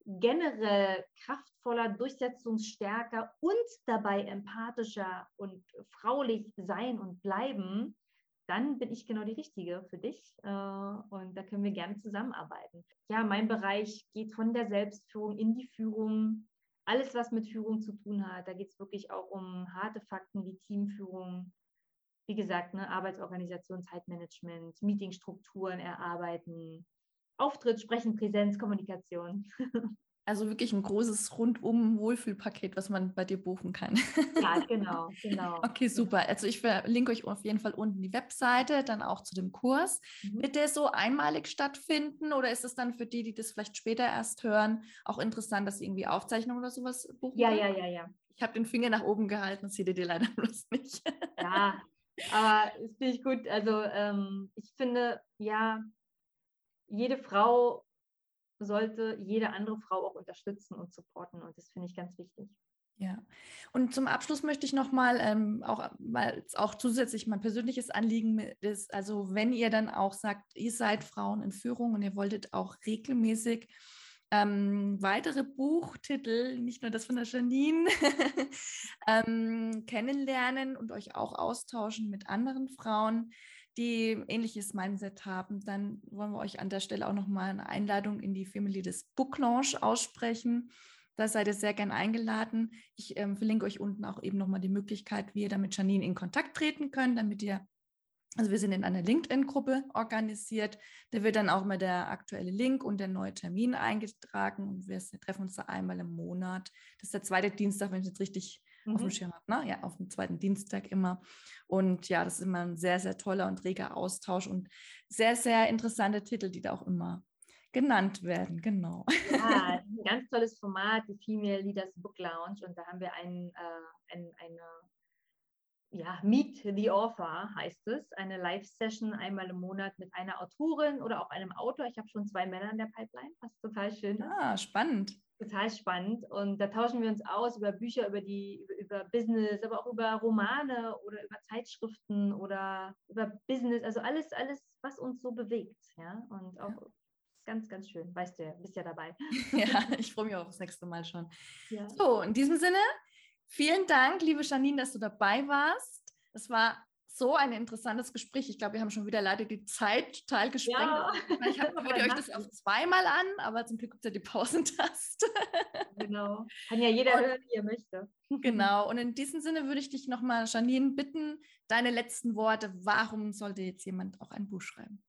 A: generell kraftvoller, durchsetzungsstärker und dabei empathischer und fraulich sein und bleiben, dann bin ich genau die Richtige für dich äh, und da können wir gerne zusammenarbeiten. Ja, mein Bereich geht von der Selbstführung in die Führung. Alles, was mit Führung zu tun hat, da geht es wirklich auch um harte Fakten wie Teamführung, wie gesagt, ne, Arbeitsorganisation, Zeitmanagement, Meetingstrukturen erarbeiten, Auftritt, Sprechen, Präsenz, Kommunikation. (laughs)
B: Also wirklich ein großes rundum Wohlfühlpaket, was man bei dir buchen kann.
A: Ja, (laughs) genau, genau.
B: Okay, super. Also ich verlinke euch auf jeden Fall unten die Webseite, dann auch zu dem Kurs. Mhm. Wird der so einmalig stattfinden oder ist es dann für die, die das vielleicht später erst hören, auch interessant, dass sie irgendwie Aufzeichnungen oder sowas buchen?
A: Ja, können? ja, ja, ja.
B: Ich habe den Finger nach oben gehalten, das seht ihr dir leider (laughs) bloß nicht.
A: Ja, aber das finde ich gut. Also ähm, ich finde, ja, jede Frau sollte jede andere Frau auch unterstützen und supporten. Und das finde ich ganz wichtig.
B: Ja, und zum Abschluss möchte ich nochmal ähm, auch, auch zusätzlich mein persönliches Anliegen ist, also wenn ihr dann auch sagt, ihr seid Frauen in Führung und ihr wolltet auch regelmäßig ähm, weitere Buchtitel, nicht nur das von der Janine, (laughs) ähm, kennenlernen und euch auch austauschen mit anderen Frauen, die ähnliches Mindset haben, dann wollen wir euch an der Stelle auch nochmal eine Einladung in die Family des Book Launch aussprechen. Da seid ihr sehr gern eingeladen. Ich ähm, verlinke euch unten auch eben nochmal die Möglichkeit, wie ihr da mit Janine in Kontakt treten könnt, damit ihr, also wir sind in einer LinkedIn-Gruppe organisiert. Da wird dann auch mal der aktuelle Link und der neue Termin eingetragen und wir treffen uns da einmal im Monat. Das ist der zweite Dienstag, wenn ich es jetzt richtig mhm. auf dem mhm. Schirm habe. Ne? Ja, auf dem zweiten Dienstag immer. Und ja, das ist immer ein sehr, sehr toller und reger Austausch und sehr, sehr interessante Titel, die da auch immer genannt werden, genau.
A: Ja, (laughs) ein ganz tolles Format, die Female Leaders Book Lounge. Und da haben wir ein, äh, ein, eine ja, Meet the Author heißt es, eine Live-Session einmal im Monat mit einer Autorin oder auch einem Autor. Ich habe schon zwei Männer in der Pipeline, was total schön ist.
B: Ah, spannend.
A: Total spannend. Und da tauschen wir uns aus über Bücher, über die, über, über Business, aber auch über Romane oder über Zeitschriften oder über Business, also alles, alles, was uns so bewegt. Ja, und auch ja. ganz, ganz schön. Weißt du, bist ja dabei. (laughs)
B: Ja, ich freue mich auch das nächste Mal schon. Ja. So, in diesem Sinne, Vielen Dank, liebe Janine, dass du dabei warst. Es war so ein interessantes Gespräch. Ich glaube, wir haben schon wieder leider die Zeit total gesprengt. Ja. (laughs) Ich habe euch das auf zweimal an, aber zum Glück gibt es ja die Pausentaste.
A: Genau. Kann ja jeder und, hören, wie er möchte.
B: Genau. (laughs) Und in diesem Sinne würde ich dich nochmal, Janine, bitten, deine letzten Worte. Warum sollte jetzt jemand auch ein Buch schreiben?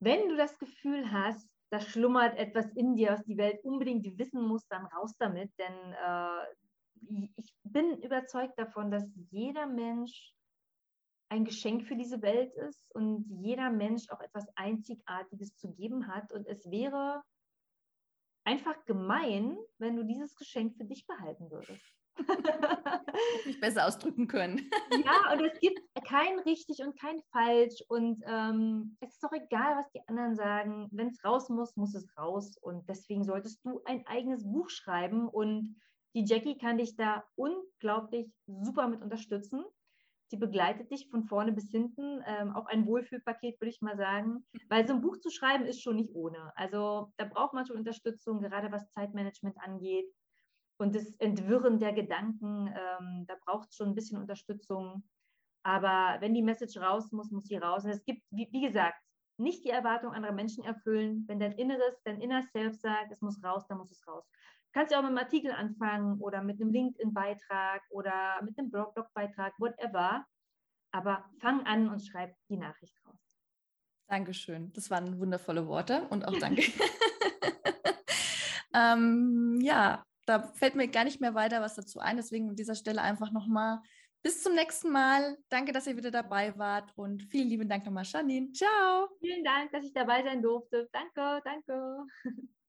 A: Wenn du das Gefühl hast, da schlummert etwas in dir, was die Welt unbedingt wissen muss, dann raus damit, denn äh, ich bin überzeugt davon, dass jeder Mensch ein Geschenk für diese Welt ist und jeder Mensch auch etwas Einzigartiges zu geben hat. Und es wäre einfach gemein, wenn du dieses Geschenk für dich behalten würdest. (laughs)
B: Nicht besser ausdrücken können. (laughs)
A: ja, und es gibt kein richtig und kein falsch. Und ähm, es ist doch egal, was die anderen sagen. Wenn es raus muss, muss es raus. Und deswegen solltest du ein eigenes Buch schreiben und die Jackie kann dich da unglaublich super mit unterstützen. Sie begleitet dich von vorne bis hinten. Ähm, auch ein Wohlfühlpaket, würde ich mal sagen. Weil so ein Buch zu schreiben ist schon nicht ohne. Also da braucht man schon Unterstützung, gerade was Zeitmanagement angeht. Und das Entwirren der Gedanken, ähm, da braucht es schon ein bisschen Unterstützung. Aber wenn die Message raus muss, muss sie raus. Und es gibt, wie, wie gesagt, nicht die Erwartung anderer Menschen erfüllen. Wenn dein Inneres, dein Inner Self sagt, es muss raus, dann muss es raus kannst ja auch mit einem Artikel anfangen oder mit einem LinkedIn-Beitrag oder mit einem Blog-Beitrag, whatever. Aber fang an und schreib die Nachricht raus.
B: Dankeschön. Das waren wundervolle Worte und auch danke. (laughs) (laughs) ähm, ja, da fällt mir gar nicht mehr weiter was dazu ein. Deswegen an dieser Stelle einfach nochmal bis zum nächsten Mal. Danke, dass ihr wieder dabei wart und vielen lieben Dank nochmal, Janine. Ciao.
A: Vielen Dank, dass ich dabei sein durfte. Danke, danke. (laughs)